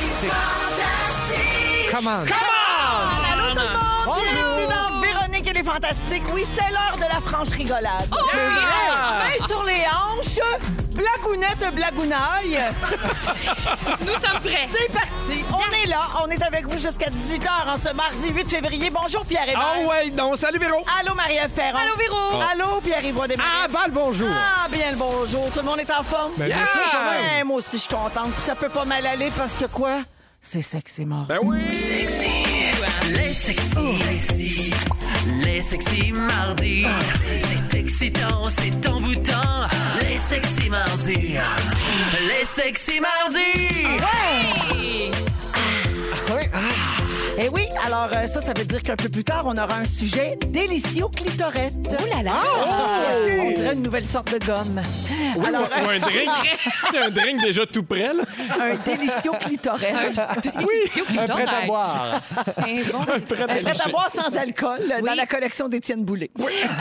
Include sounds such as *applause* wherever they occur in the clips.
Est fantastique. Come on. Allô tout le monde! Bienvenue dans Véronique et les Fantastiques. Oui, c'est l'heure de la franche rigolade. C'est vrai. Main sur les hanches, blagounette, blagounaille. *laughs* Nous sommes prêts. C'est parti. On est là. On est avec vous jusqu'à 18h en ce mardi 8 février. Bonjour Pierre Hébert. Ah ouais, non, salut Véro. Allô Marie-Ève Perron. Allô, Véro. Allô Pierre-Yves. Ah, bah le bonjour. Ah, bien le bonjour. Tout le monde est en forme? Ben, bien sûr, quand même. Ouais, moi aussi, je suis contente. Puis ça peut pas mal aller parce que quoi? C'est sexy mort. Ben oui. Les sexy, les sexy mardis. C'est excitant, c'est envoûtant. Les sexy mardis, les sexy mardis. Eh oui, alors euh, ça, ça veut dire qu'un peu plus tard, on aura un sujet délicieux clitorette. Oh là là! On dirait une nouvelle sorte de gomme. alors, Ou un drink. *laughs* C'est un drink déjà tout prêt, là. un délicieux clitorette. *laughs* Oui, un prêt à boire. Bon. Un prêt à prête à boire sans alcool euh, dans la collection d'Étienne Boulay.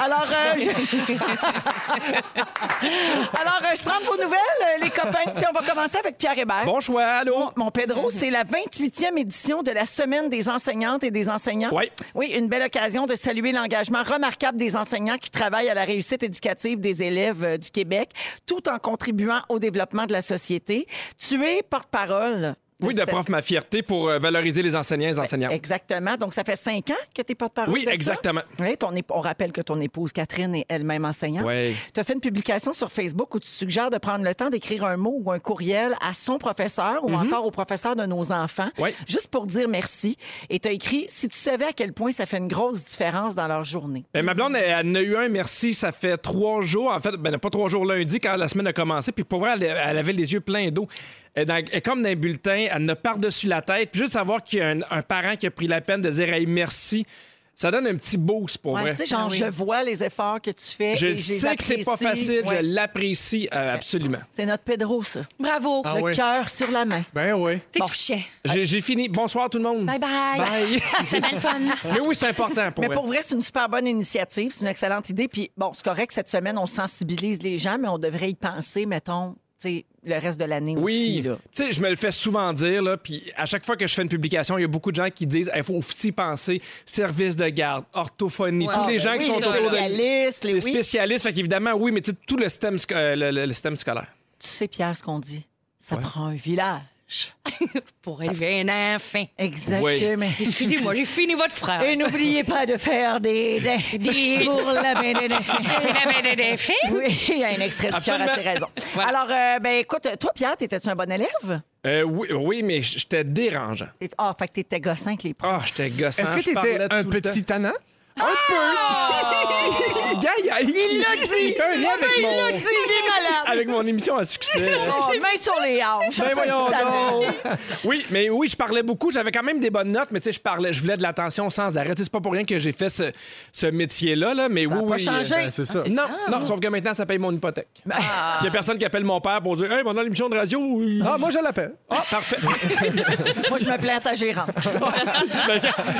Alors, euh, je... *laughs* Alors euh, je prends vos nouvelles, euh, les copains. Tiens, on va commencer avec Pierre Hébert. Bon choix, allô. Mon, mon Pedro, c'est la 28e édition de la Semaine des enseignantes et des enseignants. Oui. Oui, une belle occasion de saluer l'engagement remarquable des enseignants qui travaillent à la réussite éducative des élèves euh, du Québec, tout en contribuant au développement de la société. Tu es porte-parole. Oui, de cette- prof ma fierté pour euh, valoriser les enseignants et les enseignantes. Exactement. Donc, ça fait cinq ans que tu es porte-parole. Oui, de ça? exactement. Oui, ton on rappelle que ton épouse Catherine est elle-même enseignante. Oui. Tu as fait une publication sur Facebook où tu suggères de prendre le temps d'écrire un mot ou un courriel à son professeur ou encore au professeur de nos enfants, Mhm. Oui. juste pour dire merci. Et tu as écrit si tu savais à quel point ça fait une grosse différence dans leur journée. Ben, ma blonde, elle, elle en a eu un, merci, ça fait trois jours. En fait, ben, pas trois jours lundi quand la semaine a commencé. Puis pour vrai, elle, elle avait les yeux pleins d'eau. Elle, est dans- est comme dans un bulletin, elle ne par-dessus la tête. Puis juste savoir qu'il y a un, un parent qui a pris la peine de dire hey, merci, ça donne un petit boost pour Ouais, vrai. genre, Ah oui. je vois les efforts que tu fais. Je et sais que c'est pas facile, Ouais. je l'apprécie euh, absolument. C'est notre Pedro, ça. Bravo. Ah le cœur sur la main. Ben oui. C'est touchant. J'ai j'ai fini. Bonsoir tout le monde. Bye bye. Bye. *laughs* Bien le fun. *laughs* Mais oui, c'est important pour Mais vrai. pour vrai, c'est une super bonne initiative, c'est une excellente idée. Puis bon, c'est correct, cette semaine, on sensibilise les gens, mais on devrait y penser, mettons, le reste de l'année aussi. Oui, tu sais, je me le fais souvent dire, là, puis à chaque fois que je fais une publication, il y a beaucoup de gens qui disent il faut aussi penser service de garde, orthophonie, tous les gens Ah, ben qui oui, sont autour de spécialistes, les, les oui. spécialistes, fait qu'évidemment, oui, mais tout le système, sco- euh, le, le- le système scolaire. Tu sais, Pierre, ce qu'on dit, ça prend un village. *laughs* Pour élever un enfant. Exactement. Excusez-moi, j'ai fini votre frère. Et n'oubliez pas de faire des... des, Des- pour la des. Il *laughs* avait des. Oui, il y a un extrait du cœur à Absolument. ses raisons. Voilà. Alors, euh, ben écoute, toi, Pierre, t'étais-tu un bon élève? Euh, oui, oui, mais j'étais dérangeant. Ah, fait que t'étais gossin avec les profs. Ah, j'étais gossant. Est-ce que t'étais un petit tannant? Un peu! *laughs* Gars, il, il l'a dit! Il fait un lien avec, il mon, l'a dit, il est malade. *laughs* avec mon émission à succès. Oh, main sur les hanches. Ben voyons. Oui, mais oui, je parlais beaucoup. J'avais quand même des bonnes notes, mais tu sais, je parlais, je voulais de l'attention sans arrêt. Tu sais, C'est pas pour rien que j'ai fait ce, ce métier-là, là, mais oui, a pas oui. changé. euh, Ben, c'est ça. non, non, sauf que maintenant, ça paye mon hypothèque. Puis Il y a personne qui appelle mon père pour dire Hey, pendant l'émission de radio. oui. Ah, moi, je l'appelle. Ah, parfait. *laughs* Moi, je me plains à ta gérante.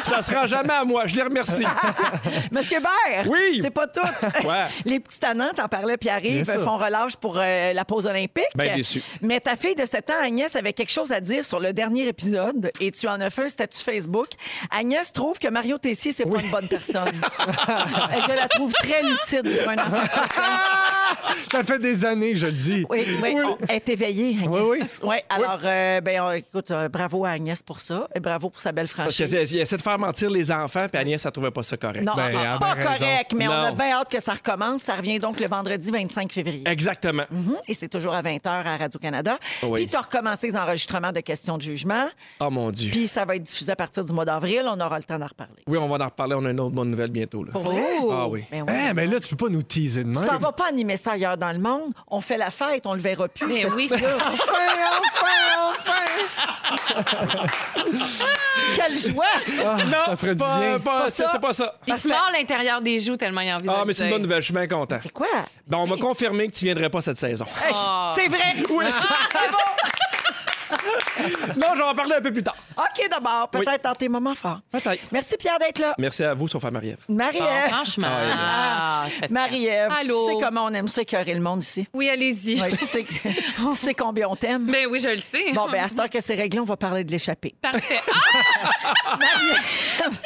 Ça se rend jamais à moi. Je les remercie. *laughs* Monsieur Bert, Oui. c'est pas tout. *laughs* Ouais. Les petits tannants, t'en parlais, Pierre-Yves, Bien sûr. font relâche pour euh, la pause olympique. Ben déçu. Mais ta fille de 7 ans, Agnès, avait quelque chose à dire sur le dernier épisode et tu en as fait un statut Facebook. Agnès trouve que Mario Tessier, c'est pas une bonne personne. *laughs* je la trouve très lucide pour un enfant de 7 ans. Ça fait des années, je le dis. Oui, oui, elle est éveillée, Agnès. Oui, Ouais, alors, euh, ben, écoute, euh, bravo à Agnès pour ça et bravo pour sa belle Parce franchise. qu'elle essaie de faire mentir les enfants, puis Agnès, elle trouvait pas ça correct. Non, Ben, c'est a pas correct, mais on a bien hâte que ça recommence. Ça revient donc le vendredi 25 février. Exactement. Mhm. Et c'est toujours à 20h à Radio-Canada. Oui. Puis tu as recommencé les enregistrements de questions de jugement. Oh mon Dieu. Puis ça va être diffusé à partir du mois d'avril. On aura le temps d'en reparler. Oui, on va en reparler. On a une autre bonne nouvelle bientôt. Là. Oh! Ah oui. Ben oui. Eh, mais là, tu peux pas nous teaser de Tu même. t'en vas pas animer ça ailleurs dans le monde. On fait la fête, on le verra plus. Mais ce oui. style-là. *laughs* Enfin, enfin, enfin! *laughs* Quelle joie! Non, ça ferait du pas, bien. pas- Pas c'est ça. c'est pas ça. Il se mord l'intérieur des joues tellement il a envie de Ah, le mais c'est une dire. bonne nouvelle. Je suis bien content. C'est quoi? Ben, on m'a confirmé que tu viendrais pas cette saison. Hey, C'est vrai! Oui. Non, je vais en parler un peu plus tard. OK, d'abord, peut-être dans tes moments forts. Peut-être. Merci, Pierre, d'être là. Merci à vous, sauf à Marie-Ève. Marie-Ève. Ah, franchement. Ah, faites ça. Marie-Ève, tu sais comment on aime ça écœurer le monde ici? Oui, allez-y. Ouais, tu, sais, *laughs* tu sais combien on t'aime? Ben oui, je le sais. Bon, ben à cette heure que c'est réglé, on va parler de l'échappée. Parfait. *laughs* Ah, Marie-Ève,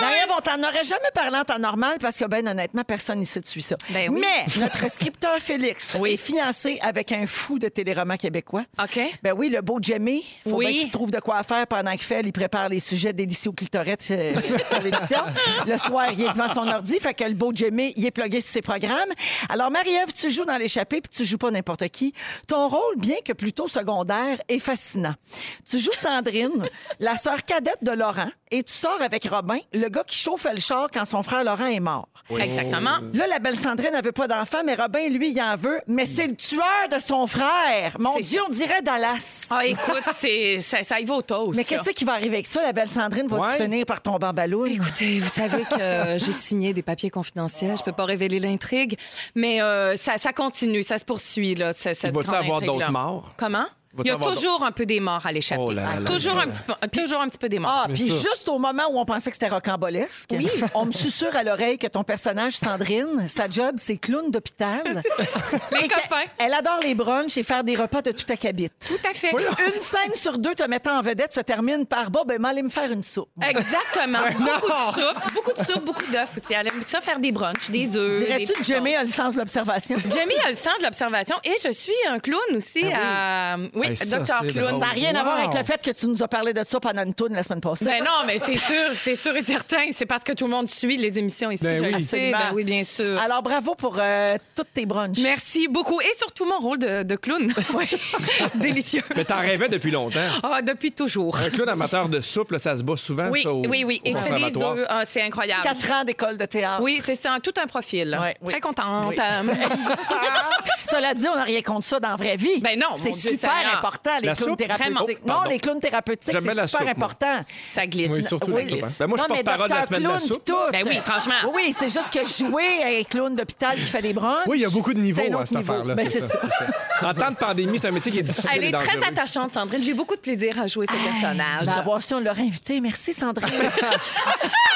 Marie-Ève, on t'en aurait jamais parlé en temps normal parce que, ben honnêtement, personne ici te suit ça. Ben oui. Mais notre scripteur Félix Oui. est fiancé avec un fou de téléroman québécois. OK. Ben oui, le beau Jimmy. Faut Oui. bien qu'il se trouve de quoi faire pendant qu'il fait. Il prépare les sujets délicieux au clitorette euh, *laughs* pour l'émission. Le soir, il est devant son ordi. Fait que le beau Jimmy, il est plugué sur ses programmes. Alors, Marie-Ève, tu joues dans l'échappée puis tu joues pas n'importe qui. Ton rôle, bien que plutôt secondaire, est fascinant. Tu joues Sandrine, la sœur cadette de Laurent, et tu sors avec Robin, le gars qui chauffait le char quand son frère Laurent est mort. Exactement. Là, la belle Sandrine n'avait pas d'enfant, mais Robin, lui, il en veut. Mais c'est le tueur de son frère. Mon Dieu, on dirait Dallas. Ah, écoute, c'est, ça, ça y va au toast. Mais qu'est-ce qui va arriver avec ça? La belle Sandrine va-tu Ouais. finir par tomber en ballon? Écoutez, vous savez que euh, j'ai *laughs* signé des papiers confidentiels. Je peux pas révéler l'intrigue. Mais euh, ça, ça continue, ça se poursuit, là, cette Va-t-il grande avoir intrigue-là. d'autres morts? Comment? Il y a toujours un peu des morts à l'échappée. Oh là là toujours, là. un petit peu, toujours un petit peu des morts. Ah, puis juste au moment où on pensait que c'était rocambolesque, on me susurre à l'oreille que ton personnage, Sandrine, sa job, c'est clown d'hôpital. *laughs* Les copains. Elle adore les brunchs et faire des repas de tout acabit. Tout à fait. Une scène sur deux te mettant en vedette se termine par Bon, ben, m'allez me faire une soupe. Exactement. *laughs* beaucoup de soupe, beaucoup de soupe, beaucoup d'œufs aussi. Elle aime ça faire des brunchs, des œufs. Dirais-tu que Jamie a le sens de l'observation? Jamie a le sens de l'observation et je suis un clown aussi à. Oui, Hey, ça, docteur c'est clown. drôle. Ça n'a rien à voir Wow. avec le fait que tu nous as parlé de ça pendant une tourne la semaine passée. Ben non, mais c'est sûr, c'est sûr et certain. C'est parce que tout le monde suit les émissions ici. Ben je oui. le sais. Ben oui, bien sûr. Alors, bravo pour euh, toutes tes brunchs. Merci beaucoup. Et surtout mon rôle de, de clown. *laughs* *laughs* Délicieux. Mais t'en rêvais depuis longtemps. Ah, depuis toujours. Un clown amateur de soupe, là, ça se bat souvent, Oui, ça, au, oui, oui. au Et fait des conservatoire. œufs. Ah, c'est incroyable. Quatre ans d'école de théâtre. Oui, c'est ça. Tout un profil. Ouais, oui. Très contente. Oui. Euh, *laughs* Cela dit, on n'a rien contre ça dans la vraie vie. Ben non, c'est Dieu super Seigneur. Important, les La clowns thérapeutiques. Non, les clowns thérapeutiques, c'est super soupe, moi. important. ça glisse. Oui, surtout Oui. hein. Ben, moi, je mais porte-parole de la semaine de la clown, soupe. Ben oui, franchement. Oui, c'est juste que jouer à un clown d'hôpital qui fait des brunchs. Oui, il y a beaucoup de niveaux à autre cette niveau. affaire-là. Ben, c'est ça. ça. En temps de pandémie, c'est un métier qui est difficile Elle est très attachante, Sandrine. J'ai beaucoup de plaisir à jouer ce personnage. Ben, à voir si on l'aurait invité. Merci, Sandrine. *laughs*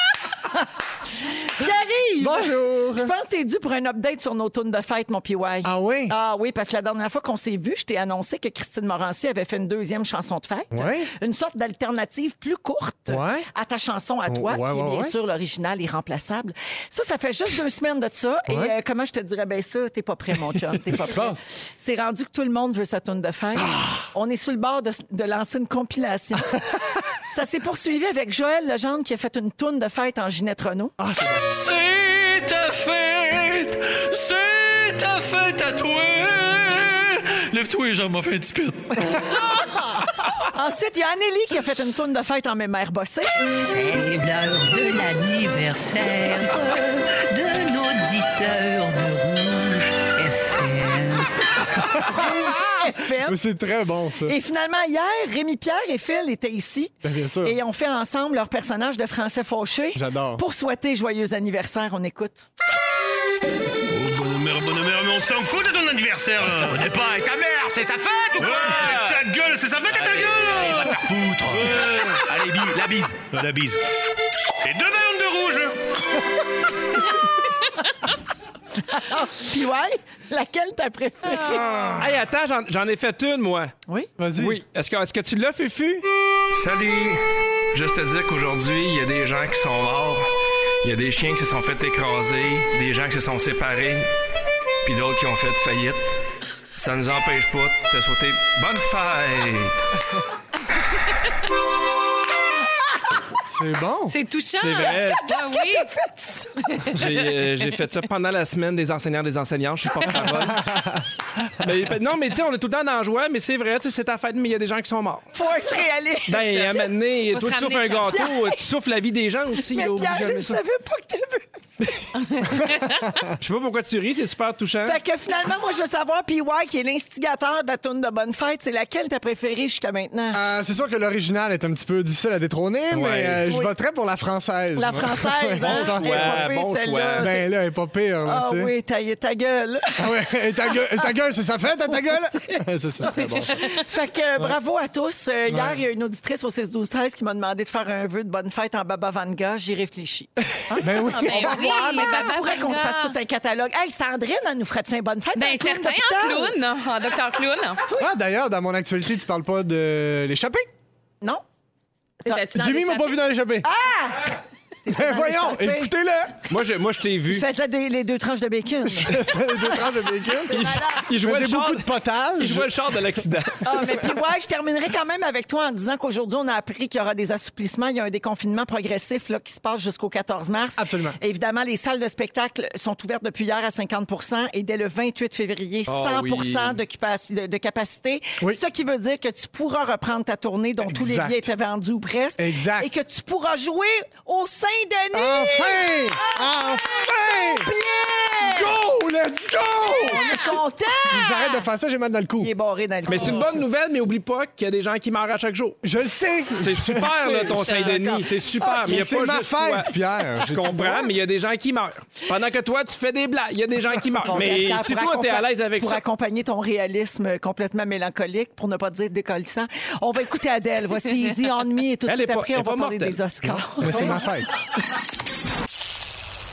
Bonjour. Je pense que t'es dû pour un update sur nos tunes de fête, mon PY. Ah oui? Ah oui, parce que la dernière fois qu'on s'est vu, je t'ai annoncé que Christine Morancy avait fait une deuxième chanson de fête. Ouais. Une sorte d'alternative plus courte Ouais. à ta chanson à toi, Ouais, qui est bien sûr l'original irremplaçable. Ça, ça fait juste deux semaines de ça. Et euh, comment je te dirais, ben ça, t'es pas prêt, mon chum. T'es pas *laughs* prêt. C'est rendu que tout le monde veut sa tune de fête. On est sur le bord de, de lancer une compilation. *laughs* ça s'est poursuivi avec Joël Legendre qui a fait une tune de fête en Ginette Renault. Ah, c'est. C'est ta fête, c'est ta fête à toi. Lève-toi les jambes, m'a fait un petit pit. *laughs* Ensuite, il y a Anneli qui a fait une toune de fête en mémère bossée. C'est l'heure de l'anniversaire de l'auditeur de. FM. Mais c'est très bon, ça. Et finalement, hier, Rémi Pierre et Phil étaient ici. Ben, bien sûr. Et ont fait ensemble leur personnage de français fauché. J'adore. Pour souhaiter joyeux anniversaire, on écoute. Bonne mère, bonne mère, mais on s'en fout de ton anniversaire. On n'est pas avec ta mère, c'est sa fête ou Ouais, quoi? Ta gueule, c'est sa fête à ta gueule. Va te faire foutre Allez, bi- la bise La bise. Et deux ballons de rouge. *laughs* *laughs* Puis ouais, laquelle t'as préférée? Hey, attends, j'en- j'en ai fait une, moi. Oui? Vas-y. Oui. Est-ce que, est-ce que tu l'as, Fufu? Salut! Juste te dire qu'aujourd'hui, il y a des gens qui sont morts. Il y a des chiens qui se sont fait écraser, des gens qui se sont séparés, puis d'autres qui ont fait faillite. Ça nous empêche pas de te souhaiter bonne fête! *laughs* C'est bon. C'est touchant. C'est vrai. Ah oui. T'as fait ça? J'ai euh, j'ai fait ça pendant la semaine des enseignants des enseignants. Je suis porte-parole. *laughs* mais, non, mais tu sais, on est tout le temps dans la joie, mais c'est vrai, tu sais, c'est ta fête, mais il y a des gens qui sont morts. Faut être réaliste. Ben, à un moment donné, Faut toi, tu souffles un ramener, gâteau, tu souffles la vie des gens aussi. Mais là, je ne ça. savais pas que t'avais Je sais pas pourquoi tu ris, c'est super touchant. Fait que finalement, moi, je veux savoir, PY, qui est l'instigateur de la tourne de Bonne Fête, c'est laquelle t'as préférée jusqu'à maintenant? Euh, c'est sûr que l'original est un petit peu difficile à détrôner, mais euh, je Oui. voterais pour la française. La française, hein? bon Elle est choix, bon celle-là. choix. Ben là, elle est pas pire, là, Ah oui, ta, ta gueule. Ah ouais, et ta gueule, et ta gueule, c'est sa fête, ta gueule? c'est ça, bon. fait que euh, bravo à tous. Euh, Hier, il y a une auditrice au 6-12-13 qui m'a demandé de faire un vœu de bonne fête en Baba Vanga. J'y réfléchis. Ben oui. Ben On va oui, voir, mais ça se pourrait qu'on se fasse tout un catalogue. Hey, Sandrine, elle nous ferait-tu une bonne fête? Ben certain, en d'hôpital? clown, en docteur clown. Ah, d'ailleurs, dans mon actualité, tu parles pas de l'échappée? Non? T'étais-tu dans Jimmy m'a pas vu dans l'échappée. Ah! Ben voyons, écoutez-le! Moi, je, moi, je t'ai vu. Il faisait des- les deux tranches de bacon. C'est les deux tranches de bacon. Il, jouait le char, beaucoup de potage. il jouait le char de l'accident. *laughs* Ah, mais puis ouais, je terminerai quand même avec toi en disant qu'aujourd'hui, on a appris qu'il y aura des assouplissements. Il y a un déconfinement progressif là, qui se passe jusqu'au 14 mars. Absolument. Évidemment, les salles de spectacle sont ouvertes depuis hier à 50 et dès le 28 février, 100 Ah oui. de, de capacité. Oui. Ce qui veut dire que tu pourras reprendre ta tournée dont tous les Exact. billets étaient vendus ou presque. Exact. Et que tu pourras jouer au Saint-Denis. Enfin! Enfin! Go! Let's go! On est content! J'arrête de faire ça, j'ai mal dans le cou. Il est barré dans le Mais c'est une bonne nouvelle, mais oublie pas qu'il y a des gens qui meurent à chaque jour. Je le sais! C'est super, là, ton Saint-Denis. C'est super. mais il y a C'est pas ma juste toi. fête, Pierre. Je J'ai-tu comprends, mais il y a des gens qui meurent. Pendant que toi, tu fais des blagues, il y a des gens qui meurent. Bon, mais Pierre, si pour toi, t'es à accompa- l'aise avec pour ça. accompagner ton réalisme complètement mélancolique, pour ne pas dire décollissant, on va écouter Adèle. Voici Easy on Me et tout de Elle suite est pas- après, elle on est va pas parler mortelle. des Oscars. Mais c'est ma *laughs* fête.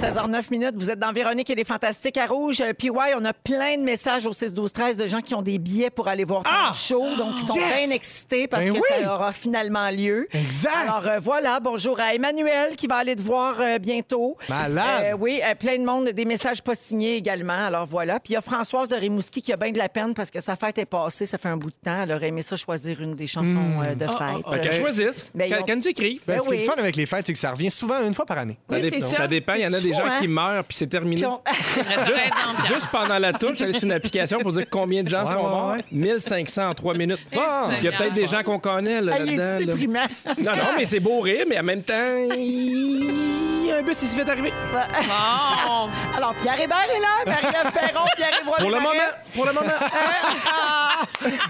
16h09 minutes, vous êtes dans Véronique et les Fantastiques à Rouge. Euh, Puis ouais, on a plein de messages au 6 12 13 de gens qui ont des billets pour aller voir ton show, donc ils sont Yes! bien excités parce Ben que oui! ça aura finalement lieu. Exact. Alors euh, voilà, bonjour à Emmanuel qui va aller te voir euh, bientôt. Malade. Euh, oui, euh, plein de monde, des messages pas signés également. Alors voilà. Puis il y a Françoise de Rimouski qui a bien de la peine parce que sa fête est passée, ça fait un bout de temps. Elle aurait aimé ça choisir une des chansons euh, de fête. OK, Euh, choisissent. Ben, ils Quand, ont- quand tu écris. Ben, Ben ce qui est le fun avec les fêtes, c'est que ça revient souvent une fois par année. Ça, dépend. ça. dépend. Il y en a C'est des fou, gens hein? qui meurent, puis c'est terminé. Puis on- *laughs* Juste, juste pendant la touche, j'allais sur une application pour dire combien de gens Ouais, sont ouais, morts. ouais. 1500 en 3 minutes. Bon, il y a peut-être des gens qu'on connaît là, Ah, il là. déprimant. Non, non, mais c'est beau rire, mais en même temps, il y a un bus qui se fait arriver. Bon. Alors, Pierre Hébert est là, Marie-Ève Perron, Pierre Hébert. Pour le moment, pour le moment.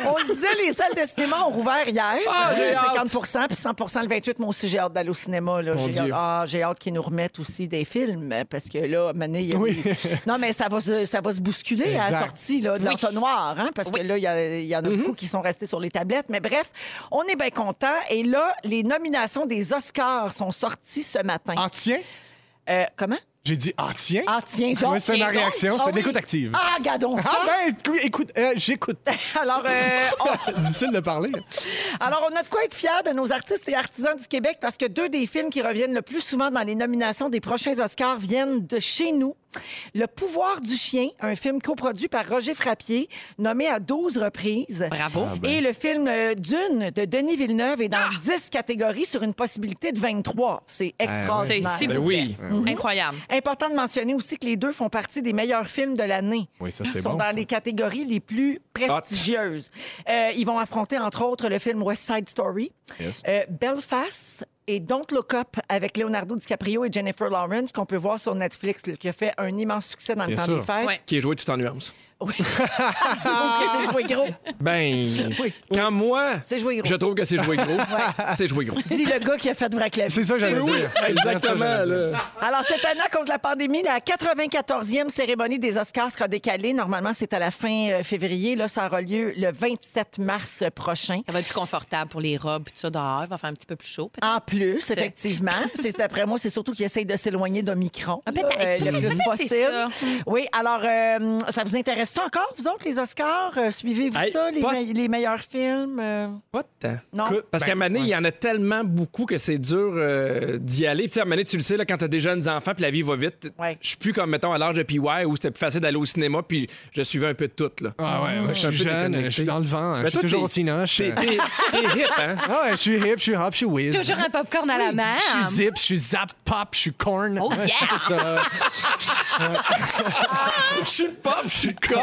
On le disait, les salles de cinéma ont rouvert hier. Ah, Euh, hâte. 50 puis 100 le 28. Moi aussi, j'ai hâte d'aller au cinéma. J'ai hâte, ah, j'ai hâte qu'ils nous remettent aussi des films parce que là, Mané, il y a Oui. eu- *laughs* Non, mais ça va se, ça va se bousculer à la sortie là, de l'entonnoir, hein, parce que là, il y, a- il y en a beaucoup qui sont restés sur les tablettes. Mais bref, on est bien contents. Et là, les nominations des Oscars sont sorties ce matin. Ah, tiens! Euh, comment? J'ai dit, ah, tiens! Ah, tiens donc. Oui, c'est ma réaction, Ah c'était de oui. l'écoute active. Ah, regardons ça. Ah, ben, écoute, écoute, euh, j'écoute. *laughs* Alors, euh, *laughs* on- Difficile de parler. Alors, on a de quoi être fiers de nos artistes et artisans du Québec parce que deux des films qui reviennent le plus souvent dans les nominations des prochains Oscars viennent de chez nous. Le pouvoir du chien, un film coproduit par Roger Frappier, nommé à 12 reprises. Bravo. Et le film euh, Dune de Denis Villeneuve est dans 10 catégories sur une possibilité de 23. C'est C'est extraordinaire. s'il Ben vous plaît. oui. Incroyable. Important de mentionner aussi que les deux font partie des meilleurs films de l'année. Oui, ça, c'est Ils sont bon, dans ça. les catégories les plus prestigieuses. Euh, ils vont affronter, entre autres, le film West Side Story, Yes. euh, Belfast, et Don't Look Up avec Leonardo DiCaprio et Jennifer Lawrence qu'on peut voir sur Netflix, là, qui a fait un immense succès dans le Bien temps sûr. des fêtes. Ouais. Qui est joué tout en nuances. Oui. *laughs* c'est joué gros. Ben, *laughs* Oui. quand moi, C'est joué gros. je trouve que c'est joué gros, *laughs* c'est joué gros. Dit le gars qui a fait vrai clavier. C'est ça que j'allais dire. exactement. Là. Alors, cette année, à cause de la pandémie, la 94e cérémonie des Oscars sera décalée. Normalement, c'est à la fin euh, février. Là, ça aura lieu le 27 mars prochain. Ça va être plus confortable pour les robes et tout ça dehors. Il va faire un petit peu plus chaud. peut-être. En plus, effectivement. C'est d'après moi, c'est surtout qu'ils essayent de s'éloigner d'Omicron. Ah, peut-être. là, euh, le plus Peut-être c'est possible. ça. Oui, alors, euh, ça vous intéresse ça encore, vous autres, les Oscars? Euh, Suivez-vous Hey, ça, les, pas- me- les meilleurs films? Euh, Pas de temps. non? Parce qu'à un moment donné, il y en a tellement beaucoup que c'est dur euh, d'y aller. Puis, tu sais, à un moment donné, tu le sais, là, quand tu as des jeunes enfants, puis la vie va vite, Ouais. je suis plus comme, mettons, à l'âge de PY où c'était plus facile d'aller au cinéma, puis je suivais un peu de tout. Là. Ah ouais, ouais, je suis un suis peu jeune, déconnecté. je suis dans le vent, je suis toi, toujours t'es- au cinoche. T'es t'es- t'es hip, hein? Ah ouais, je suis hip, je suis hop, je suis whiz. Toujours un popcorn à la main. Je suis zip, je suis zap pop, je suis corn. Oh, yeah! Je suis pop, je suis corn.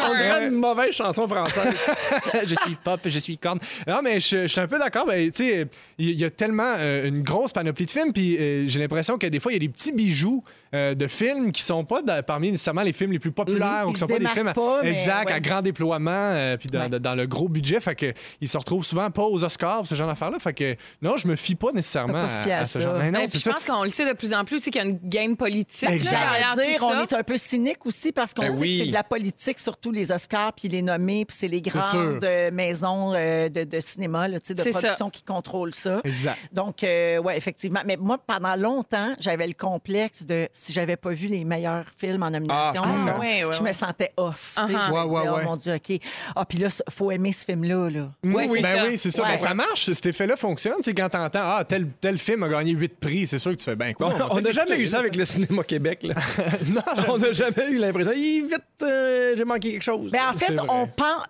On dirait une mauvaise chanson française. *laughs* je suis pop, je suis corn. Non, mais je, je suis un peu d'accord. Ben, tu sais, il y, a tellement euh, une grosse panoplie de films, puis euh, j'ai l'impression que des fois, il y a des petits bijoux euh, de films qui sont pas parmi nécessairement les films les plus populaires ou Ils qui se sont pas des films à- pas, mais exact ouais. à grand déploiement, euh, puis dans, Ouais. de- dans le gros budget. Fait que ils se retrouvent souvent pas aux Oscars, ce genre d'affaires-là. Fait que non, je me fie pas nécessairement pas se fier à ce ça. genre. Non, Ben, c'est puis je ça. pense qu'on le sait de plus en plus aussi qu'il y a une game politique. là, dire, on ça. est un peu cynique aussi parce qu'on Ben sait oui. que c'est de la politique, surtout les Oscars, puis les nommés, puis c'est les grandes euh, maisons euh, de, de cinéma, là, tu sais, de C'est production qui contrôlent ça. Exact. Donc, euh, ouais, effectivement. Mais moi, pendant longtemps, j'avais le complexe de si j'avais pas vu les meilleurs films en nomination, Ah, mettons, ouais, ouais, je me sentais off. sais, Uh-huh. Je me Ouais, ouais, disais, ouais. oh mon Dieu, OK. Ah, puis là, faut aimer ce film-là. Là. Oui, Ouais, c'est ben ça. oui, c'est ça. Ouais. Ben, ça marche, cet effet-là fonctionne. Tu sais, quand t'entends, ah, tel, tel film a gagné 8 prix, c'est sûr que tu fais, ben quoi. On n'a jamais eu ça avec le cinéma Québec. Là. *laughs* Non, on n'a jamais eu l'impression. Hi, vite, euh, j'ai manqué quelque chose. Ben, en fait, on pense.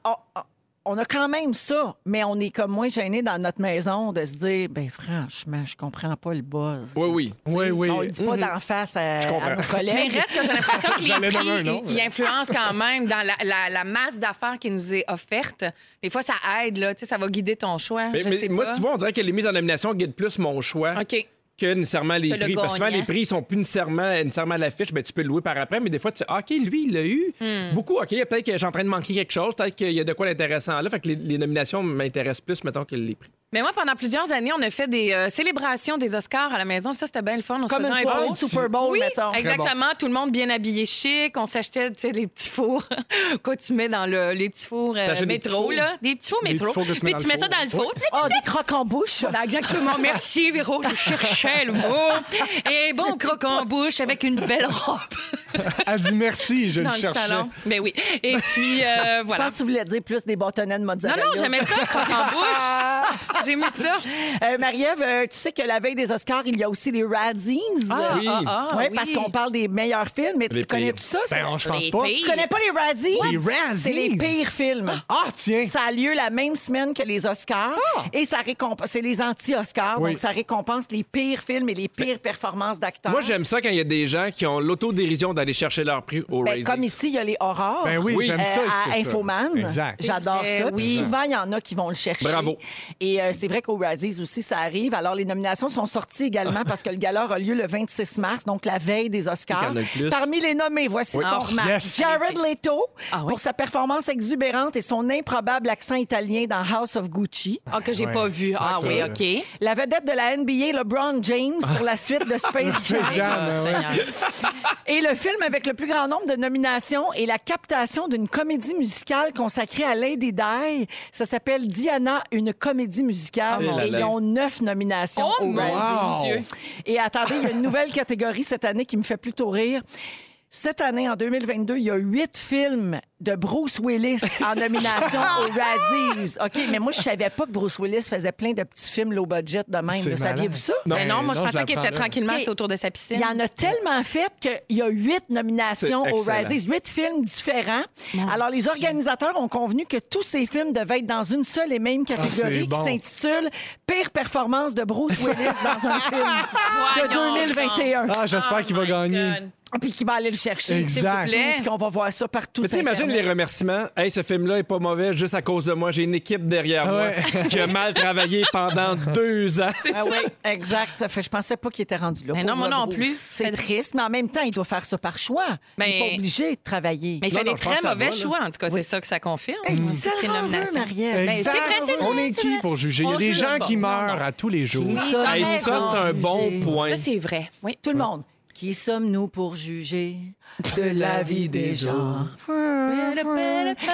On- a quand même ça, mais on est comme moins gêné dans notre maison de se dire, ben franchement, je comprends pas le buzz. Oui, oui. Oui, oui. On le dit pas d'en face à, à nos Mais collègues. reste que j'ai l'impression que *laughs* les J'allais nommer un prix, nom, ils, ils influencent quand même dans la, la- la masse d'affaires qui nous est offerte. Des fois, ça aide, là. Tu sais, ça va guider ton choix. Mais, je mais sais moi, pas. tu vois, on dirait que les mises en nomination guident plus mon choix OK. Que nécessairement les le prix. Parce que souvent, les prix sont plus nécessairement, nécessairement à l'affiche. Ben, tu peux le louer par après, mais des fois, tu fais, Ah, OK, lui, il l'a eu. Hmm. Beaucoup. OK, peut-être que suis en train de manquer quelque chose. Peut-être qu'il y a de quoi d'intéressant là. Fait que les, les nominations m'intéressent plus, mettons, que les prix. Mais moi, pendant plusieurs années, on a fait des euh, célébrations des Oscars à la maison. Ça, c'était bien le fun. On se Comme une faisait un beau- Super Bowl, oui, mettons. exactement. Tout le monde bien habillé chic. On s'achetait, tu sais, les petits fours. *laughs* Quoi, tu mets dans le, les petits fours euh, T'achètes des petits métro, fours? là. Des petits fours métro. petits fours tu Puis mets tu mets ça dans le four. Ah, des crocs en bouche. Voilà, exactement. Merci, Véro. Je cherchais le mot. Et bon, croque en bouche avec une belle robe Elle dit merci, je dans le le cherchais. salon. Ben oui. Et puis, euh, *laughs* Je voilà. pense que tu voulais dire plus des bâtonnets de Non, mozzarella. non, j'aimais ça, croque en bouche. *laughs* J'ai mis ça. Euh, Marie-Ève, euh, tu sais que la veille des Oscars, il y a aussi les Razzies. Ah, Oui. ah, ah, Ouais, oui. parce qu'on parle des meilleurs films. Mais Les tu connais pires. tout ça? Ben, on- je pense Les pas. pires. Tu connais pas les Razzies? Les Razzies? C'est les pires films. Ah, tiens. Ça a lieu la même semaine que les Oscars et ça récompense. C'est les anti-Oscars, Oui. donc ça récompense les pires films et les pires performances d'acteurs. Moi, j'aime ça quand il y a des gens qui ont l'autodérision d'aller chercher leur prix au Ben, Razzies. comme ici, il y a les horreurs. Ben oui, Oui. j'aime ça. euh, à. Infoman. Exact. J'adore ça. oui. souvent, il y en a qui vont le chercher. Bravo. Et euh, c'est vrai qu'au Razzies aussi, ça arrive. Alors, les nominations sont sorties également *laughs* parce que le gala aura lieu le 26 mars, donc la veille des Oscars. Et le. Parmi les nommés, voici ce qu'on Ah, remarque. yes. Jared Leto, Ah oui? pour sa performance exubérante et son improbable accent italien dans House of Gucci. Ah, que j'ai Ouais. pas vu. Ah Ça, oui. OK. La vedette de la NBA, LeBron James, pour la suite de *laughs* Space Jam. Ah, ouais. Seigneur. Et le film avec le plus grand nombre de nominations est la captation d'une comédie musicale consacrée à Lady Di. Ça s'appelle Diana, une comédie musicale. Oh, et Dieu. ils ont neuf nominations Oh, au. Dieu. Et attendez, il y a une nouvelle catégorie cette année qui me fait plutôt rire. Cette année, en 2022, il y a huit films de Bruce Willis en nomination aux *laughs* Razzies. OK, mais moi, je savais pas que Bruce Willis faisait plein de petits films low budget de même. Saviez-vous ça? Ben non, moi, je non, je pensais qu'il était tranquillement OK. assis autour de sa piscine. Il y en a tellement fait qu'il y a huit nominations aux. Razzies, huit films différents. Alors, les organisateurs ont convenu que tous ces films devaient être dans une seule et même catégorie c'est bon. qui s'intitule Pire performance de Bruce Willis dans un *laughs* film de Voyons 2021. Ah, j'espère Oh qu'il va gagner. God. Puis qui va aller le chercher. Exact. S'il vous plaît. Puis qu'on va voir ça partout. Mais tu sais, sur imagine Internet. les remerciements. Hey, ce film-là est pas mauvais juste à cause de moi. J'ai une équipe derrière Ouais. moi *laughs* qui a mal travaillé pendant *laughs* deux ans. Ah oui, exact. Fait, je pensais pas qu'il était rendu là. Mais non, moi non Bruce. plus. C'est Fait- triste, mais en même temps, il doit faire ça par choix. Il n'est Mais- pas obligé de travailler. Mais il fait non, des je pense très que ça mauvais va, là. choix, en tout cas, c'est ça que ça confirme. Hey, c'est Ces nominations. Marie-Ève. Ben, c'est Exact. vrai, c'est vrai, On est c'est qui vrai. pour juger? Il y a On des juge gens pas. qui meurent à tous les jours. Hey, ça, c'est un bon point. Ça, c'est vrai. Oui. Tout le monde. Qui sommes-nous pour juger? De la vie des gens?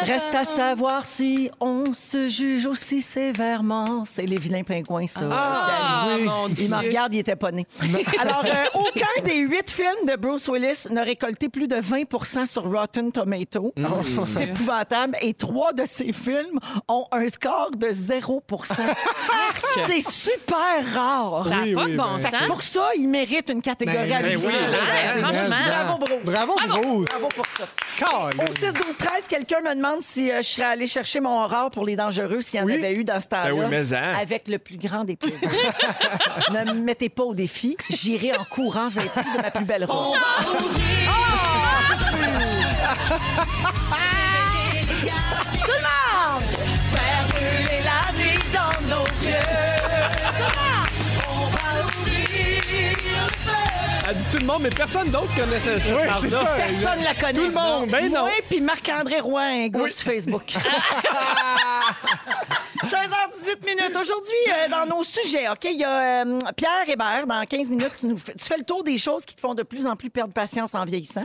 Reste à savoir si on se juge aussi sévèrement. C'est les vilains pingouins, ça. Ah, Pierre. mon Il me regarde, il était pas né. *laughs* Alors, euh, aucun des huit films de Bruce Willis n'a récolté plus de 20% sur Rotten Tomato. C'est épouvantable. Et trois de ces films ont un score de 0% *laughs* C'est super rare. Ça n'a Oui, pas oui, de bon ben, sens. Pour ça, il mérite une catégorie à Ben, lui oui, là, Ouais, franchement. Bravo, Bruce. Bravo, Bruce. Bravo pour ça. Au 6 12 13 quelqu'un me demande si euh, je serais allé chercher mon horreur pour les dangereux s'il y en Oui. avait eu dans ce temps-là. Ben oui, mais hein. Avec le plus grand des plaisirs. *laughs* ne me mettez pas au défi. J'irai en courant vêtue de ma plus belle robe. Tout le monde, mais personne d'autre connaissait ça. Oui, c'est ça. Personne ne la connaît. Tout le monde, ben non. Moi, puis Marc-André Roy, un gars sur Facebook. *laughs* *laughs* 16h18 minutes. Aujourd'hui, euh, dans nos sujets, OK, il y a euh, Pierre Hébert. Dans 15 minutes, tu, nous fais, tu fais le tour des choses qui te font de plus en plus perdre patience en vieillissant.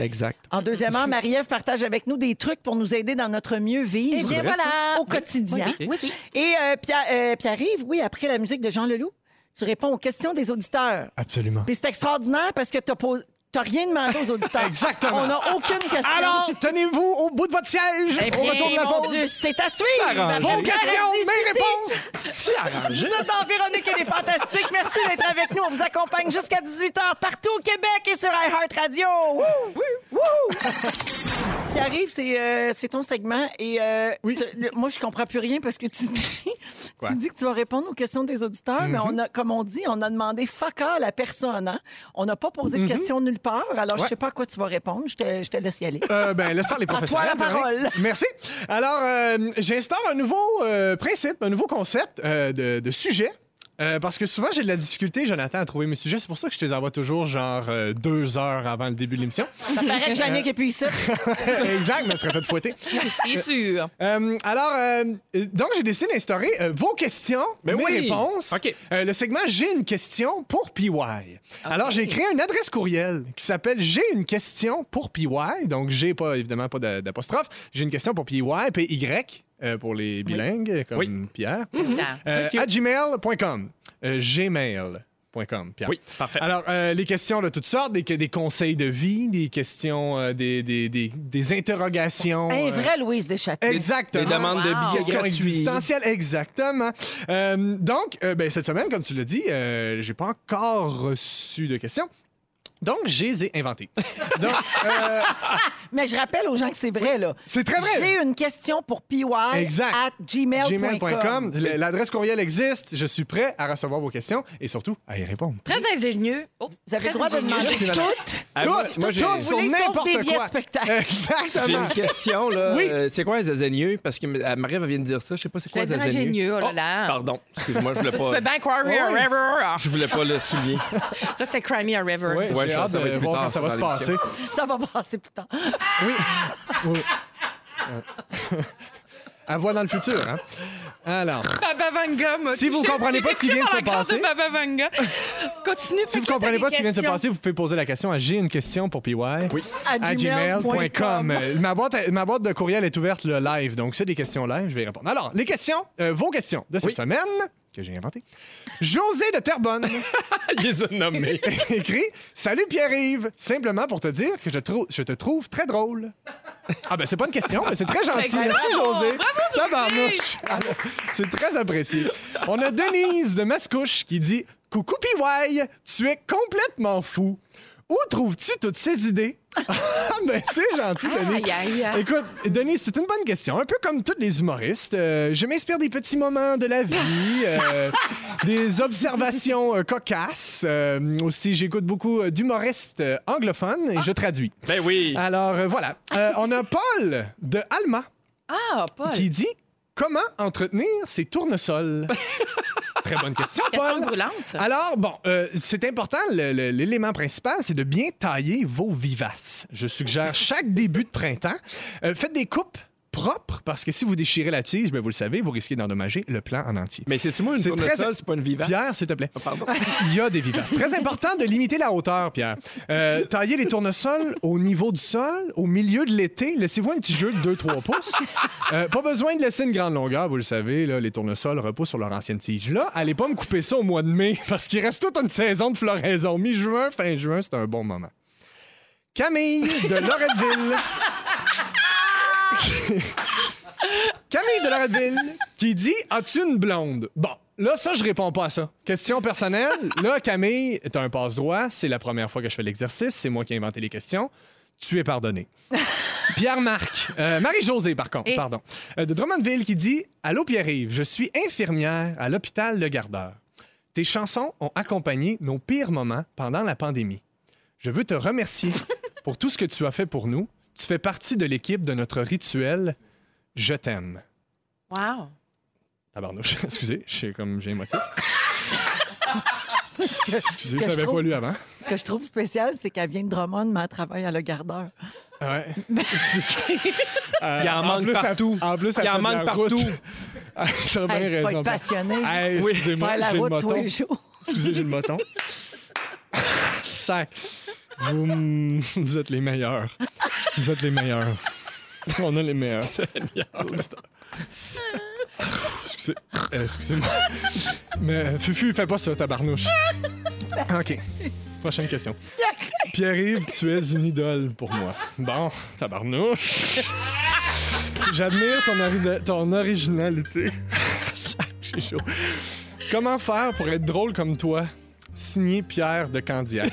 Exact. En deuxièmement, *laughs* Marie-Ève partage avec nous des trucs pour nous aider dans notre mieux vivre. Eh bien, voilà. Au quotidien. Oui, oui. Et euh, Pierre, euh, Pierre-Yves, oui, après la musique de Jean Leloup, tu réponds aux questions des auditeurs. Absolument. Puis c'est extraordinaire parce que t'as posé- t'as rien demandé aux auditeurs. *laughs* Exactement. On n'a aucune question. Alors, tenez-vous au bout de votre siège. Eh On retourne la pause. C'est à suivre. Vos questions, mes réponses. Tu arrangé. Vous êtes dans Véronique et les Fantastiques. Merci d'être avec nous. On vous accompagne jusqu'à 18h partout au Québec et sur iHeart Radio. Wouh! Wouh! Pierre-Yves, c'est euh, c'est ton segment. Et euh, Oui. tu- moi, je comprends plus rien parce que tu dis, tu dis que tu vas répondre aux questions des auditeurs, mais Mm-hmm. on a, comme on dit, on a demandé fuck all à personne. hein. On n'a pas posé de questions nulle part. Alors, je Mm-hmm. Ouais. sais pas à quoi tu vas répondre. Je te, je te laisse y aller. Euh, ben, laisse faire les toi professionnels. la parole. Merci. Alors, euh, j'instaure un nouveau euh, principe, un nouveau concept euh, de, de sujet. Euh, parce que souvent, j'ai de la difficulté, Jonathan, à trouver mes sujets. C'est pour ça que je te les envoie toujours, genre, euh, deux heures avant le début de l'émission. Ça paraît que Jannick est plus ici. *laughs* exact, mais elle serait fait fouetter. C'est sûr. Euh, alors, donc, j'ai décidé d'instaurer euh, vos questions, Ben mes oui. réponses. OK. Euh, le segment J'ai une question pour PY. Alors, j'ai créé une adresse courriel qui s'appelle J'ai une question pour PY. Donc, j'ai pas, évidemment, pas d'a- d'apostrophe. J'ai une question pour PY, P-Y, euh, pour les bilingues, comme Oui. Pierre. Euh, Thank you. à gmail.com. Euh, gmail.com, Pierre. Oui, parfait. Alors, euh, les questions de toutes sortes, des, des conseils de vie, des questions, euh, des, des, des, des interrogations. Un euh, vrai Louise Deschâtelet. Exactement. Des demandes de Wow. billets Question gratuits. existentielle, exactement. Euh, donc, euh, ben, cette semaine, comme tu l'as dit, euh, j'ai pas encore reçu de questions. Donc, je les ai inventées. *laughs* Donc, euh, Mais je rappelle aux gens que c'est vrai, là. C'est très vrai. J'ai une question pour PY Exact. at gmail.com. l'adresse courriel existe. Je suis prêt à recevoir vos questions et surtout à y répondre. Très ingénieux. Oh, Vous avez très le droit de ingénieux. demander Merci, madame. toutes. Ah, moi- toutes, moi, j'ai- toutes, sur n'importe billets quoi. de spectacle. Exactement. J'ai une question, là. Oui. Euh, c'est quoi un zazaigneux? Parce que Marie-Ève vient de dire ça. Je sais pas c'est quoi un ingénieux, oh là là. pardon. Excuse-moi, je voulais Tu peux pas. bien Oh, river. Je voulais pas le souligner. Ça, c'était Cry Me a River. Oui, Ouais, j'ai ça- hâte de plus voir tard, quand ça va se passer. Ça va passer plus tard. Oui. oui. *laughs* À voir dans le futur, hein? Alors, Baba Vanga m'a Si vous touché. comprenez pas J'ai ce qui vient de se dans la passer- Baba Vanga. Continue. si vous comprenez pas ce qui vient de se passer, vous pouvez poser la question à J'ai une question pour PY. Oui. À à gmail.com. gmail.com. Euh, ma, boîte, ma boîte de courriel est ouverte le live, donc c'est des questions live, je vais y répondre. Alors, les questions, euh, vos questions de cette Oui. semaine, que j'ai inventées. José de Terrebonne *laughs* Il les a nommés. *laughs* écrit Salut Pierre-Yves, simplement pour te dire que je, trou- je te trouve très drôle. Ah ben c'est pas une question, mais c'est très gentil. Ben, Merci bravo, José. C'est très apprécié. On a Denise de Mascouche qui dit Coucou PY, tu es complètement fou. Où trouves-tu toutes ces idées? *laughs* ah, ben c'est gentil, Denis. Aïe, aïe. Écoute, Denis, c'est une bonne question. Un peu comme tous les humoristes, euh, je m'inspire des petits moments de la vie, *laughs* euh, des observations euh, cocasses. Euh, aussi, j'écoute beaucoup d'humoristes euh, anglophones et je traduis. Ben oui. Alors, euh, voilà. Euh, on a Paul de Alma Ah, Paul. qui dit Comment entretenir ses tournesols? *laughs* Très bonne question, Question Paul. brûlante. Alors, bon, euh, c'est important. L'élément principal, c'est de bien tailler vos vivaces. Je suggère chaque début de printemps, euh, faites des coupes propres parce que si vous déchirez la tige, ben, vous le savez, vous risquez d'endommager le plan en entier. Mais c'est-tu moi une C'est très- tournesol, c'est pas une vivace? Pierre, s'il te plaît. pardon. Il y a des vivaces. Très important de limiter la hauteur, Pierre. Euh, tailler les tournesols au niveau du sol, au milieu de l'été. Laissez-vous un petit jeu de 2-3 pouces. Euh, pas besoin de laisser une grande longueur, vous le savez. Là, les tournesols repoussent sur leur ancienne tige. Là, allez pas me couper ça au mois de mai parce qu'il reste toute une saison de floraison. Mi-juin, fin juin, c'est un bon moment. Camille de Loretteville. *laughs* Camille de Loretteville qui dit As-tu une blonde? Bon, là, ça, je réponds pas à ça. Question personnelle. Là, Camille, t'as un passe-droit. C'est la première fois que je fais l'exercice. C'est moi qui ai inventé les questions. Tu es pardonné. *laughs* Pierre-Marc, euh, Marie-Josée, par contre, Et- pardon, euh, de Drummondville qui dit Allô, Pierre-Yves, je suis infirmière à l'hôpital Le Gardeur. Tes chansons ont accompagné nos pires moments pendant la pandémie. Je veux te remercier *laughs* pour tout ce que tu as fait pour nous. Tu fais partie de l'équipe de notre rituel Je t'aime. Wow. Tabarnouche, *laughs* excusez, je suis comme j'ai émotif. *laughs* Excusez, je l'avais pas lu avant. Ce que je trouve spécial, c'est qu'elle vient de Drummond, mais elle travaille à Le Gardeur. Ouais. *laughs* Il en manque plus, partout. en plus, Il en manque partout. T'as bien Hey, faut raison. être passionné. Hey, Oui. excusez-moi, Faire la j'ai le route tous moton. les jours. Excusez, j'ai le moton. Sac. Vous, *laughs* vous êtes les meilleurs. Vous êtes les meilleurs. *laughs* On a les meilleurs. *laughs* Excusez, euh, excusez-moi. Mais euh, Fufu, fais pas ça, tabarnouche. OK. Prochaine question. Pierre-Yves, tu es une idole pour moi. Bon, tabarnouche. J'admire ton, ori- ton originalité. J'ai chaud. Comment faire pour être drôle comme toi? Signé Pierre de Candiac.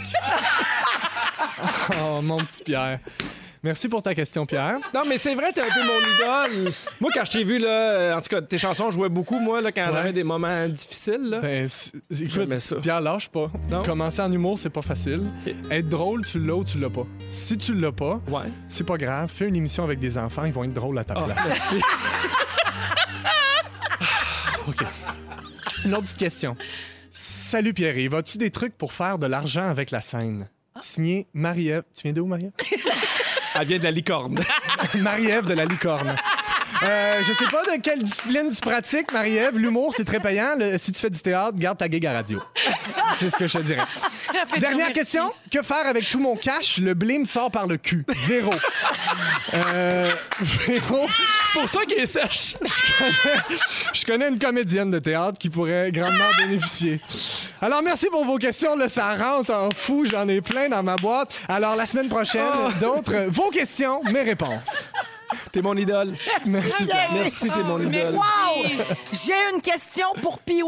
*laughs* oh, mon petit Pierre. Merci pour ta question, Pierre. Non, mais c'est vrai, t'es un peu mon idole. Moi, quand je t'ai vu, là, en tout cas, tes chansons jouaient beaucoup, moi, là, quand Ouais. j'avais des moments difficiles. Là. Ben, écoute, ça. Pierre, lâche pas. Non. Commencer en humour, c'est pas facile. Être drôle, tu l'as ou tu l'as pas. Si tu l'as pas, Ouais. c'est pas grave. Fais une émission avec des enfants, ils vont être drôles à ta Ah, place. merci. *laughs* OK. Une autre petite question. Salut Pierre-Yves, as-tu des trucs pour faire de l'argent avec la scène? Signé Marie-Ève. Tu viens d'où, Marie-Ève? Elle vient de la licorne. *laughs* Marie-Ève de la licorne. Euh, je sais pas de quelle discipline tu pratiques, Marie-Ève. L'humour, c'est très payant. Le- si tu fais du théâtre, garde ta gig à radio. C'est ce que je te dirais. Dernière question. Que faire avec tout mon cash? Le blé me sort par le cul. Véro. Euh, Véro, C'est pour ça qu'il est sèche. je connais une comédienne de théâtre qui pourrait grandement bénéficier. Alors, merci pour vos questions. Là, ça rentre en fou. J'en ai plein dans ma boîte. Alors, la semaine prochaine, d'autres, euh, vos questions, mes réponses. T'es mon idole. Merci, Pierre. Merci, t'es mon idole. Wow! J'ai une question pour PY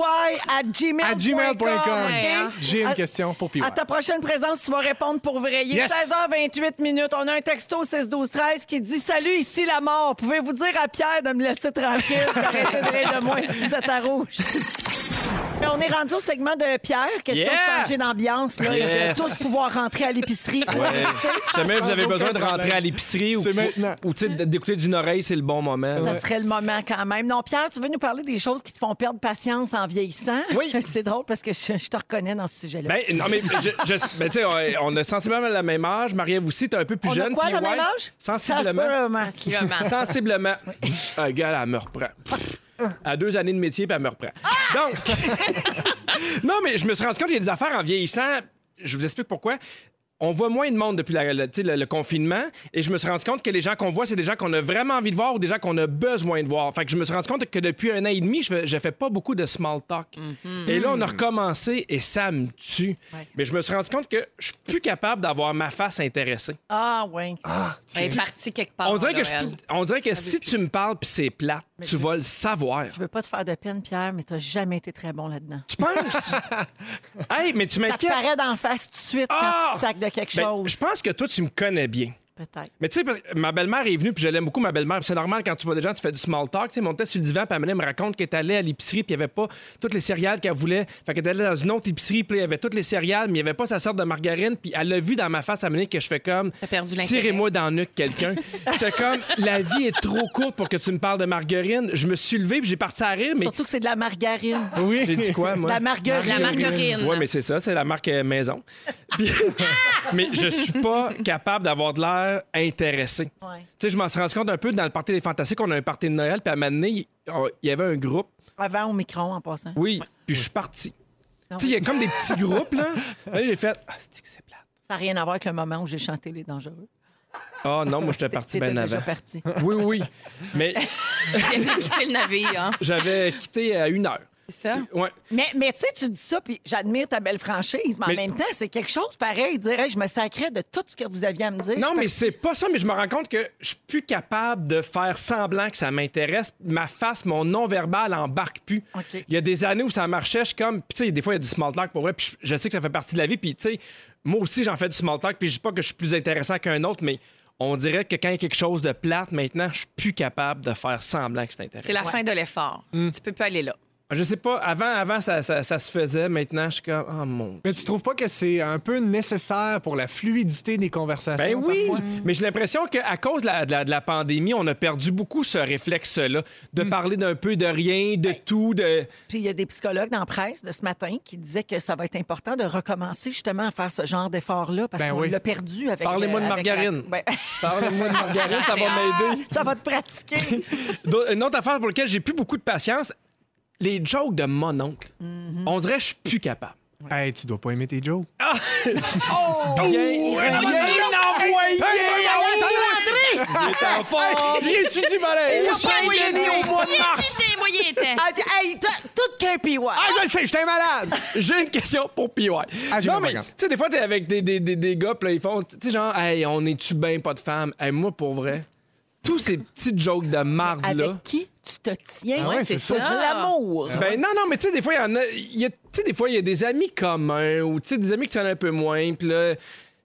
à gmail.com. À gmail.com. OK? J'ai une question pour PY. À ta prochaine présence, tu vas répondre pour vrai. Il est Yes. 16h28 minutes. On a un texto 16 12 13 qui dit Salut, ici la mort. Pouvez-vous dire à Pierre de me laisser tranquille, d'arrêter de rire de moi, vous êtes à rouge. Mais On est rendu au segment de Pierre. Question Yeah. de changer d'ambiance. Là, et Yes. de tous pouvoir rentrer à l'épicerie. Ouais. Jamais vous avez besoin de rentrer à l'épicerie ou, C'est maintenant. ou tu sais, d'écouter d'une oreille, c'est le bon moment. Ça serait le moment quand même. Non, Pierre, tu veux nous parler des choses qui te font perdre patience en vieillissant? Oui. *laughs* C'est drôle parce que je, je te reconnais dans ce sujet-là. Ben, non, mais, je, je- ben, tu sais, on- on a sensiblement le même âge. Marie-Ève aussi, t'es un peu plus On a jeune. quoi, puis le même âge? Sensiblement. Sensiblement. Sensiblement. Un gars, elle me reprend. À deux années de métier, puis elle me reprend. Donc, *laughs* non, mais je me suis rendu compte qu'il y a des affaires en vieillissant. Je vous explique pourquoi. On voit moins de monde depuis la- le, confinement et je me suis rendu compte que les gens qu'on voit, c'est des gens qu'on a vraiment envie de voir ou des gens qu'on a besoin de voir. Fait que je me suis rendu compte que depuis un an et demi, je fais, je fais pas beaucoup de small talk. Et là, on a recommencé et ça me tue. Mais je me suis rendu compte que je suis plus capable d'avoir ma face intéressée. Ah, oui. Elle est partie quelque part. On dirait que, je- on dirait que si tu me parles puis c'est plate, tu vas le savoir. Je veux pas te faire de peine, Pierre, mais t'as jamais été très bon là-dedans. Tu penses? *laughs* hey, mais tu Ça te m'inquiètes. paraît d'en face tout de suite Ah! quand tu te sacs de de quelque Ben, chose. je pense que toi, tu me connais bien. Peut-être. Mais tu sais, parce que ma belle-mère est venue, puis je l'aime beaucoup, ma belle-mère. C'est normal quand tu vois des gens, tu fais du small talk. Tu sais, montait sur le divan, puis elle me raconte qu'elle est allée à l'épicerie, puis il n'y avait pas toutes les céréales qu'elle voulait. Fait qu'elle est allée dans une autre épicerie, puis là, il y avait toutes les céréales, mais il n'y avait pas sa sorte de margarine. Puis elle l'a vu dans ma face à mener que je fais comme. T'as perdu l'intérêt. Tirez-moi dans le nuque quelqu'un. *laughs* J'étais comme, la vie est trop courte pour que tu me parles de margarine. Je me suis levé, puis j'ai parti à rire, mais. Surtout que c'est de la margarine. Oui. J'ai dit quoi, moi? De la margarine. La margarine. Oui, mais c'est ça, c'est la marque euh, maison. *laughs* Puis- *laughs* mais je suis pas capable d'avoir de l'air intéressé. Ouais. Tu sais, je m'en suis rendu compte un peu dans le party des Fantastiques, on a un party de Noël, puis à un moment donné, il y avait un groupe. Avant au micron, en passant. Oui, puis je suis parti. Tu sais, il y a comme des petits *laughs* groupes, là. Là, j'ai fait. Ah, c'est que c'est plate? Ça n'a rien à voir avec le moment où j'ai chanté Les Dangereux. Ah non, moi, j'étais parti bien déjà avant. parti. Oui, oui. Mais *laughs* Il avait quitté le navire, hein. j'avais quitté à une heure. C'est ça? Ouais. Mais, mais tu sais, tu dis ça, puis j'admire ta belle franchise, mais, Mais- en même temps, c'est quelque chose pareil. Dire, Hey, je me sacrais de tout ce que vous aviez à me dire. Non, mais c'est pas ça, mais je me rends compte que je suis plus capable de faire semblant que ça m'intéresse. Ma face, mon non-verbal embarque plus. Il y a des années où ça marchait, je suis comme. Tu sais, des fois, il y a du small talk pour vrai, puis je sais que ça fait partie de la vie, puis, tu sais, moi aussi, j'en fais du small talk, puis je dis pas que je suis plus intéressant qu'un autre, mais on dirait que quand il y a quelque chose de plate, maintenant, je suis plus capable de faire semblant que c'est intéressant. C'est la fin de l'effort. Tu peux plus aller là. Je sais pas, avant, avant ça, ça- ça se faisait, maintenant, je suis comme. Oh mon Mais tu trouves pas que c'est un peu nécessaire pour la fluidité des conversations? Ben oui, parfois? mais j'ai l'impression qu'à cause de la, de la- de la pandémie, on a perdu beaucoup ce réflexe-là, de Hmm. parler d'un peu de rien, de tout, de... Puis il y a des psychologues dans la presse de ce matin qui disaient que ça va être important de recommencer justement à faire ce genre d'effort-là parce Ben qu'on oui. l'a perdu avec Parlez-moi de la- margarine. Ben, *laughs* Parle-moi de margarine, ça va m'aider. ça va te pratiquer. *laughs* Une autre affaire pour laquelle j'ai plus beaucoup de patience, les jokes de mon oncle. Mm-hmm. On dirait que je suis plus capable. Hey, tu dois pas aimer tes jokes. *laughs* Oh! Bien, bien envoyé! Il est en forme! Il étudie pareil! Au Saint-Denis au mois de mars! moyen était. Ah, hey, tout qu'un PY. Ah, je le sais, j'étais malade! J'ai une question pour PY. Ah, non, pas mais, tu sais, des fois, t'es avec des, des, des, des gars, puis là, ils font, tu sais, genre, hey, on est-tu bien pas de femmes? Hey, moi, pour vrai, tous ces petits jokes de marde-là. Avec qui? Tu te tiens? Ah ouais, c'est ça. pour l'amour. Ben non, non, mais tu sais, des fois, il y en a. il y a- Tu sais, des fois, il y a des amis communs ou tu sais, des amis qui sont un peu moins, puis là,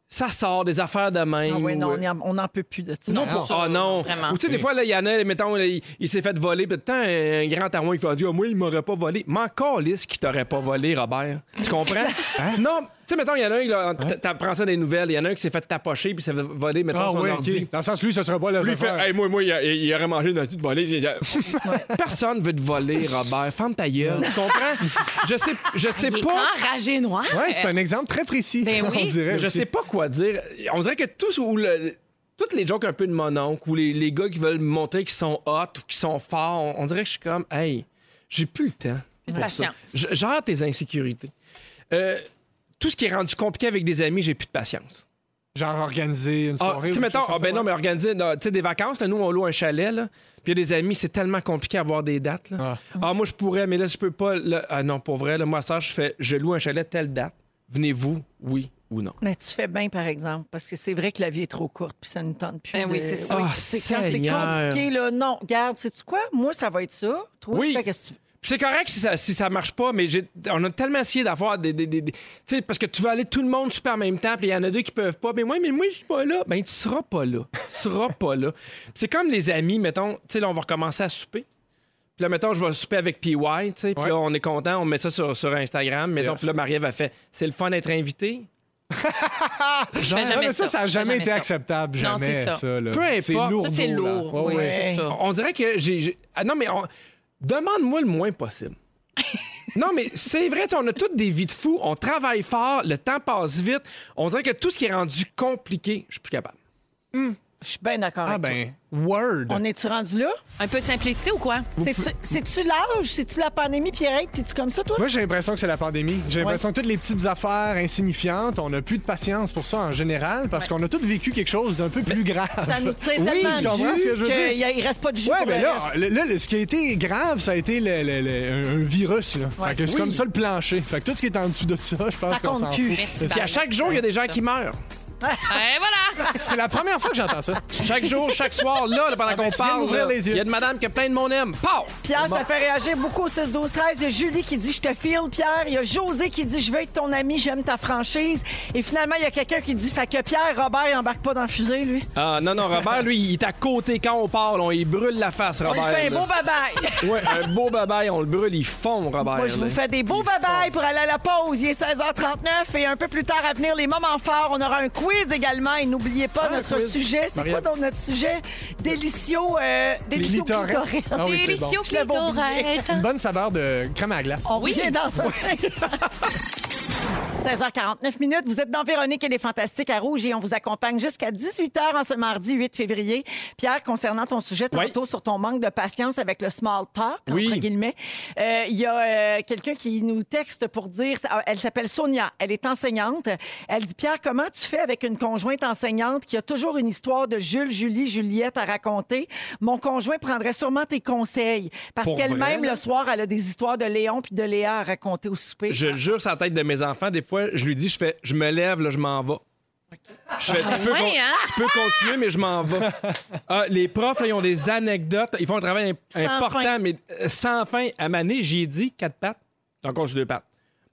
ça sort des affaires de même. Ah ouais, non, ou- on en- n'en peut plus de ça. Non, Non, pas- ah non. vraiment. Ou tu sais, des fois, là, il y en a, mettons, là, il, il s'est fait voler, puis tant un grand moi, il fait dire, Ah, moi, il m'aurait pas volé. Mais encore lisse qui t'aurait pas volé, Robert. Tu comprends? *laughs* Non, tu sais, mettons, il y en a un, là, t- t'apprends ça des nouvelles, il y en a un qui s'est fait tapocher, puis s'est fait voler, mettons, Ah son ouais, ordi. OK. Dans le sens, lui, ce serait pas la Lui, il fait, hey, moi, moi, il, a- il aurait mangé dans tout volé. J'ai- Personne veut te voler, Robert. Ferme ta gueule. Tu comprends? Je sais, je sais Il est pas. enragé noir. Ouais, c'est un exemple très précis. Ben oui. On dirait. Je aussi. sais pas quoi dire. On dirait que tous où le. Toutes les jokes un peu de mon oncle ou les, les gars qui veulent montrer qu'ils sont hot ou qu'ils sont forts, on, on dirait que je suis comme, hey, j'ai plus le temps. pour patience. Gère tes insécurités. Euh, tout ce qui est rendu compliqué avec des amis, j'ai plus de patience. Genre organiser une Ah, soirée. tu sais, ou mettons, chose ah, ben ça, non, mais organiser sais, des vacances, là, nous, on loue un chalet, là, puis il y a des amis, c'est tellement compliqué à avoir des dates. Là. Ah. Ah. moi, je pourrais, mais là, je peux pas. là. ah non, pour vrai, là, moi, ça, je fais, je loue un chalet telle date. Venez-vous, oui ou non? Mais tu fais bien, par exemple, parce que c'est vrai que la vie est trop courte, puis ça ne tente plus. Ben de- oui, c'est ça. Ah, c'est quand c'est Seigneur. compliqué, là. Non, regarde, sais-tu quoi? Moi, ça va être ça. Toi, Oui. fais qu'est-ce que tu c'est correct si ça, si ça marche pas, mais j'ai- on a tellement essayé d'avoir des. des, des- des- tu sais, parce que tu veux aller tout le monde super en même temps, puis il y en a deux qui peuvent pas. Mais moi, mais moi, je suis pas là. Ben, tu seras pas là. Tu seras pas là. C'est comme les amis, mettons, tu sais, là, on va recommencer à souper. Puis là, mettons, je vais souper avec PY, tu sais, puis Ouais. là, on est content, on met ça sur, sur Instagram. Mettons, Yes. puis là, Marie-Ève a fait C'est le fun d'être invité. *laughs* Je fais jamais mais ça, ça n'a jamais été ça. acceptable. Jamais, c'est ça. ça. là. Peu C'est importe. lourd. Ça, c'est lourd. Ouais, Oui, ouais. c'est ça. On dirait que j'ai. j'ai- Ah non, mais on- demande-moi le moins possible. *laughs* non, mais c'est vrai, on a toutes des vies de fous, on travaille fort, le temps passe vite. On dirait que tout ce qui est rendu compliqué, je suis plus capable. Je suis bien d'accord Ah avec toi. ben, Word. On est-tu rendu là? Un peu de simplicité ou quoi? C'est-tu c'est-tu l'âge? C'est-tu la pandémie, Pierre? T'es-tu comme ça, toi? Moi, j'ai l'impression que c'est la pandémie. J'ai l'impression que toutes les petites affaires insignifiantes, on n'a plus de patience pour ça en général parce qu'on a tous vécu quelque chose d'un peu plus grave. Ça nous tire *laughs* Oui, tellement tu de comprends ce que je veux dire? qu'il reste pas de jus Ouais, pour mais le là, reste. le- là, le- ce qui a été grave, ça a été le- le- le- un, virus. Là. Ouais. Fait que c'est Oui. comme ça le plancher. Fait que tout ce qui est en dessous de ça, je pense Ça qu'on compte s'en plus. fout. Merci. Puis à chaque jour, il y a des gens qui meurent. *laughs* Et voilà. C'est la première fois que j'entends ça. Chaque jour, chaque soir, là, là, pendant ben, qu'on tu viens parle, d'ouvrir là, les yeux. il y a une madame que plein de monde aime. Pow! Pierre, ça fait réagir beaucoup au 6 12 13 Il y a Julie qui dit Je te file, Pierre. Il y a José qui dit Je veux être ton ami, j'aime ta franchise. Et finalement, il y a quelqu'un qui dit Fait que Pierre, Robert, il embarque pas dans le fusée, lui. Ah, non, non, Robert, lui, il est à côté quand on parle. On, il brûle la face, On lui Robert. fait un là. beau bye-bye. *laughs* Ouais, un beau babaille, on le brûle, il fond, Robert. Moi, je là. vous fais des beaux bye-bye pour aller à la pause. Il est 16h39 et un peu plus tard à venir, les moments forts. On aura un quiz également. Et n'oubliez pas notre quiz. sujet. C'est quoi donc notre sujet? Délicieux. Euh, délicieux clitoris. clitoris. Ah oui, c'est bon. Délicieux Je l'avais oublié. clitorette. Une bonne saveur de crème à glace. On revient dans un instant. *laughs* 16h49 minutes. Vous êtes dans Véronique et les Fantastiques à Rouge et on vous accompagne jusqu'à 18h en ce mardi 8 février. Pierre, concernant ton sujet Oui. tantôt sur ton manque de patience avec le small talk, Oui. entre guillemets, euh, il y a euh, quelqu'un qui nous texte pour dire, elle s'appelle Sonia, elle est enseignante. Elle dit, Pierre, comment tu fais avec une conjointe enseignante qui a toujours une histoire de Jules, Julie, Juliette à raconter? Mon conjoint prendrait sûrement tes conseils parce qu'elle-même, le soir, elle a des histoires de Léon puis de Léa à raconter au souper. Je le jure la tête de mes enfants, des fois, je lui dis, je fais, je me lève, là, je m'en vais. Je fais, tu, peux ouais, con- hein? tu peux continuer, mais je m'en vais. Ah, les profs, là, ils ont des anecdotes. Ils font un travail imp- Sans important, fin. mais euh, sans fin. À Mané, j'ai dit quatre pattes. T'es encore sur deux pattes.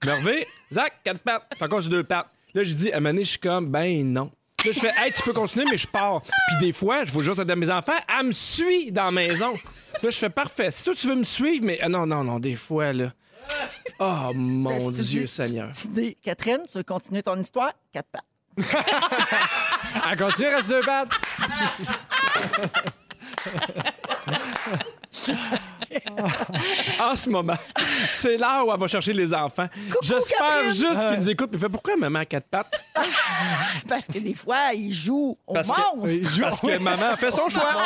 Mervé, *laughs* Zach, quatre pattes. T'es encore sur deux pattes. Là, j'ai dit, à Mané, je suis comme, ben non. Là, je fais, hey, tu peux continuer, mais je pars. Puis des fois, je vous jure, de mes enfants, elle me suit dans la maison. Là, je fais, parfait. Si toi, tu veux me suivre, mais ah, non, non, non, des fois, là. Oh, mon tu Dieu? Seigneur. Tu dis, Catherine, tu veux continuer ton histoire? Quatre pattes. *laughs* Elle continue, reste deux pattes. en ce moment. C'est là où elle va chercher les enfants. J'espère juste qu'ils nous écoutent. Puis fait pourquoi maman a quatre pattes? *laughs* Parce que des fois, il joue au Parce que, monstre. parce que *laughs* maman a fait son choix.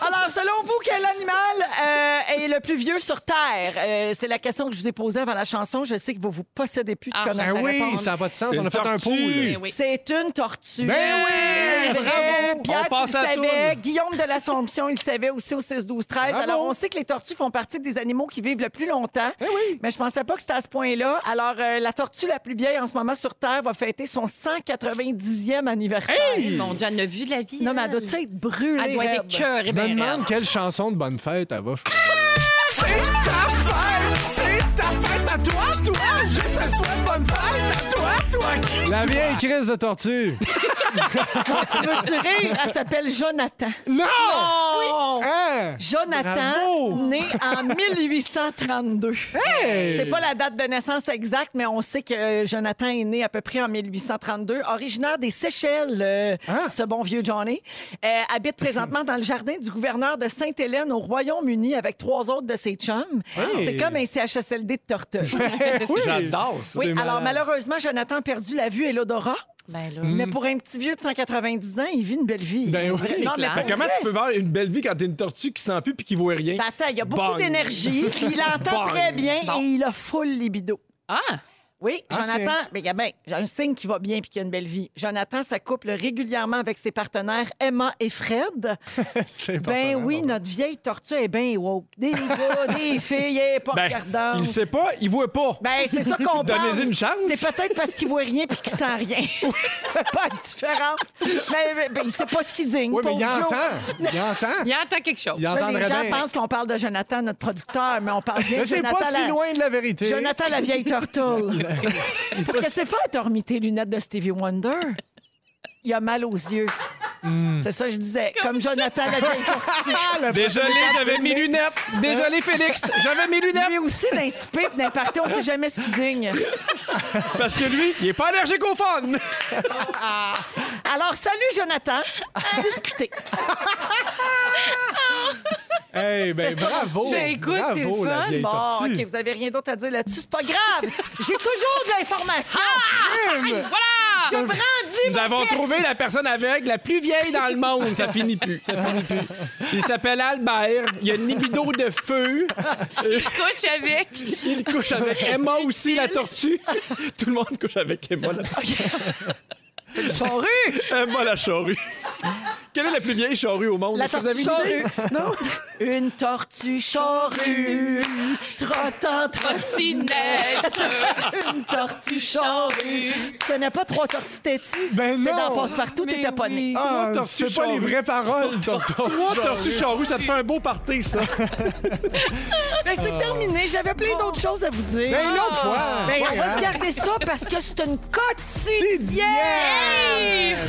Alors, selon vous, quel animal euh, est le plus vieux sur Terre? Euh, c'est la question que je vous ai posée avant la chanson. Je sais que vous vous possédez plus de Ah. connaître Ben la oui, réponse. ça n'a pas de sens. On a fait un tortue. pool. Ben oui. C'est une tortue. Ben oui! C'est vrai. Bravo! Pierre, On tu passe le à la savais. Guillaume de l'Assomption, il le savait aussi au 6-12-13. Bravo! Alors, on sait que les tortues font partie des animaux qui vivent le plus longtemps. Ben oui. Mais je pensais pas que c'était à ce point-là. Alors, euh, la tortue la plus vieille en ce moment sur Terre va fêter son 190e anniversaire. Mon Dieu, elle a vu de la vie. Non, mais elle doit être brûlée? Elle doit être Je me demande quelle chanson de bonne fête elle va. C'est ta fête, c'est ta fête à toi, toi. Je te souhaite bonne fête à toi, toi qui. La vieille crise de tortue. *laughs* Tu veux rire? Elle s'appelle Jonathan. Non! Oui. Hein? Jonathan, Bravo! né en *laughs* 1832. Hey! C'est pas la date de naissance exacte, mais on sait que euh, Jonathan est né à peu près en 1832. Originaire des Seychelles, euh, Hein? ce bon vieux Johnny. Euh, habite présentement dans le jardin du gouverneur de Sainte-Hélène au Royaume-Uni avec trois autres de ses chums. C'est comme un CHSLD de tortue. *laughs* J'adore ça. Oui, alors malheureusement, Jonathan a perdu la vue et l'odorat. Ben là. Mais pour un petit vieux de 190 ans, il vit une belle vie. Ben oui. Mais Fait comment tu peux voir une belle vie quand t'es une tortue qui sent plus puis qui voit rien? Ben attends, il a beaucoup d'énergie, puis il entend *laughs* très bien Bon. et il a full libido. Ah! Oui, Ah, Jonathan, tiens. ben, ben, j'ai un signe qui va bien puis qui a une belle vie. Jonathan s'accouple régulièrement avec ses partenaires Emma et Fred. *laughs* C'est Ben oui, bon. notre vieille tortue est bien woke. Des gars, *laughs* des filles, elle est pas Ben, regardante. il sait pas, il voit pas. Ben, c'est ça qu'on pense. Donnez-y une chance. C'est peut-être parce qu'il voit rien puis qu'il sent rien. *laughs* fait pas de différence. Mais, mais- ben, il sait pas ce qu'il zigne. Oui, mais il Joe. entend. Il entend. Il entend quelque chose. Il Là, les gens bien. pensent qu'on parle de Jonathan, notre producteur, mais on parle bien Mais de c'est Jonathan. pas si la- loin de la vérité. Jonathan, la vieille turtle. *laughs* Qu'est-ce que c'est fait, remis tes lunettes de Stevie Wonder? Il a mal aux yeux. C'est ça que je disais. Comme, Jonathan, la vieille tortue. Désolé, j'avais mes lunettes. Désolé, Félix, j'avais mes lunettes. Lui aussi, d'un pis d'un party, on sait jamais ce qu'il zigne. *laughs* Parce que lui, il est pas allergique au fun. Alors, salut, Jonathan. Discutez. *laughs* Hey, ben bravo. je- écoute, bravo, c'est le la vieille Bon, tortue. OK, vous avez rien d'autre à dire là-dessus. C'est pas grave. J'ai toujours de l'information. Voilà! Je brandis Nous avons texte. trouvé la personne aveugle la plus vieille dans le monde. Ça finit plus. Ça finit plus. Il s'appelle Albert. Il a une libido de feu. Couche avec. Il couche avec Emma aussi, la tortue. Tout le monde couche avec Emma, la tortue. Charrue. Emma, la charrue. Quelle est la plus vieille charrue au monde? La tortue charrue. Non? Une tortue charrue, trottant trottinette. Une tortue charrue. Tu connais pas trois tortues têtues? Ben C'est non. dans Passe-Partout, t'étais pas né. Ah, c'est pas les vraies paroles. tortue Trois charrue. tortues charrues, ça te fait un beau party, ça. *laughs* Ben, c'est terminé. J'avais plein d'autres choses à vous dire. Ben, une autre fois. Ben, on va se garder ça parce que c'est une quotidienne.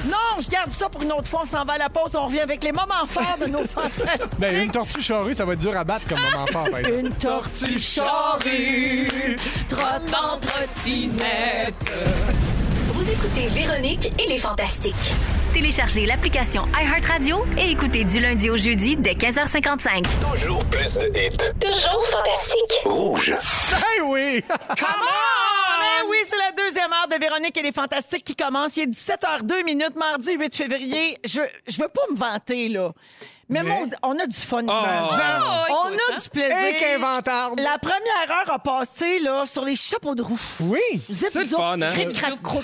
Non, je garde ça pour une autre fois. On s'en va à la pause. On revient avec les moments forts de nos *laughs* fantastiques. Ben, une tortue charrue, ça va être dur à battre comme moment fort. par exemple. Une tortue charrue, trottant trottinette. Vous écoutez Véronique et les Fantastiques. Téléchargez l'application iHeartRadio et écoutez du lundi au jeudi dès 15h55. Toujours plus de hits. Toujours fantastique. Rouge. Hey oui! *laughs* Come on! Ben oui, c'est la deuxième heure de Véronique et les Fantastiques qui commence. Il est 17h02 minutes, mardi 8 février. Je, je veux pas me vanter, là. Mais, Mais- mon- on a du fun. Oh. on écoute, a hein? du plaisir. Et qu'inventable! La première heure a passé là, sur les chapeaux de roue. Oui! Zip, C'est le fun, hein? cric, *laughs* crac, croc.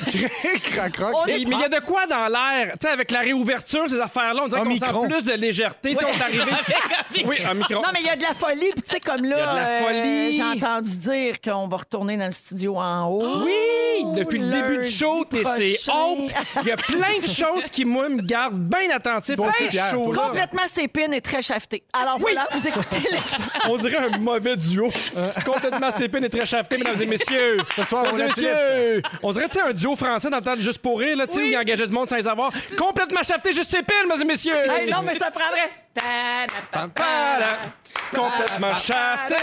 Mais il y a de quoi dans l'air? Tu sais, avec la réouverture, ces affaires-là, on dirait qu'on sent plus de légèreté. Sais, on est arrivé. *laughs* Oui, un micro. Non, mais il y a de la folie. Puis, tu sais, comme là, Il y a de la euh, folie. j'ai entendu dire qu'on va retourner dans le studio en haut. Oui, depuis le début du show, c'est haute. Il y a plein de choses qui, moi, me gardent bien attentif à Pierre, shows Complètement sépine et très chafeté. Alors voilà, vous écoutez les... *laughs* On dirait un mauvais duo. Complètement sépine et très chafeté, mesdames et messieurs. *laughs* Ce soir, mesdames on et messieurs. On dirait, tu sais, un duo français dans le temps de Juste pour rire, là, tu sais, où il engageait du monde sans les avoir. Complètement chafeté, juste sépine, mesdames et messieurs. Hey, non, mais ça prendrait... Complètement chafté.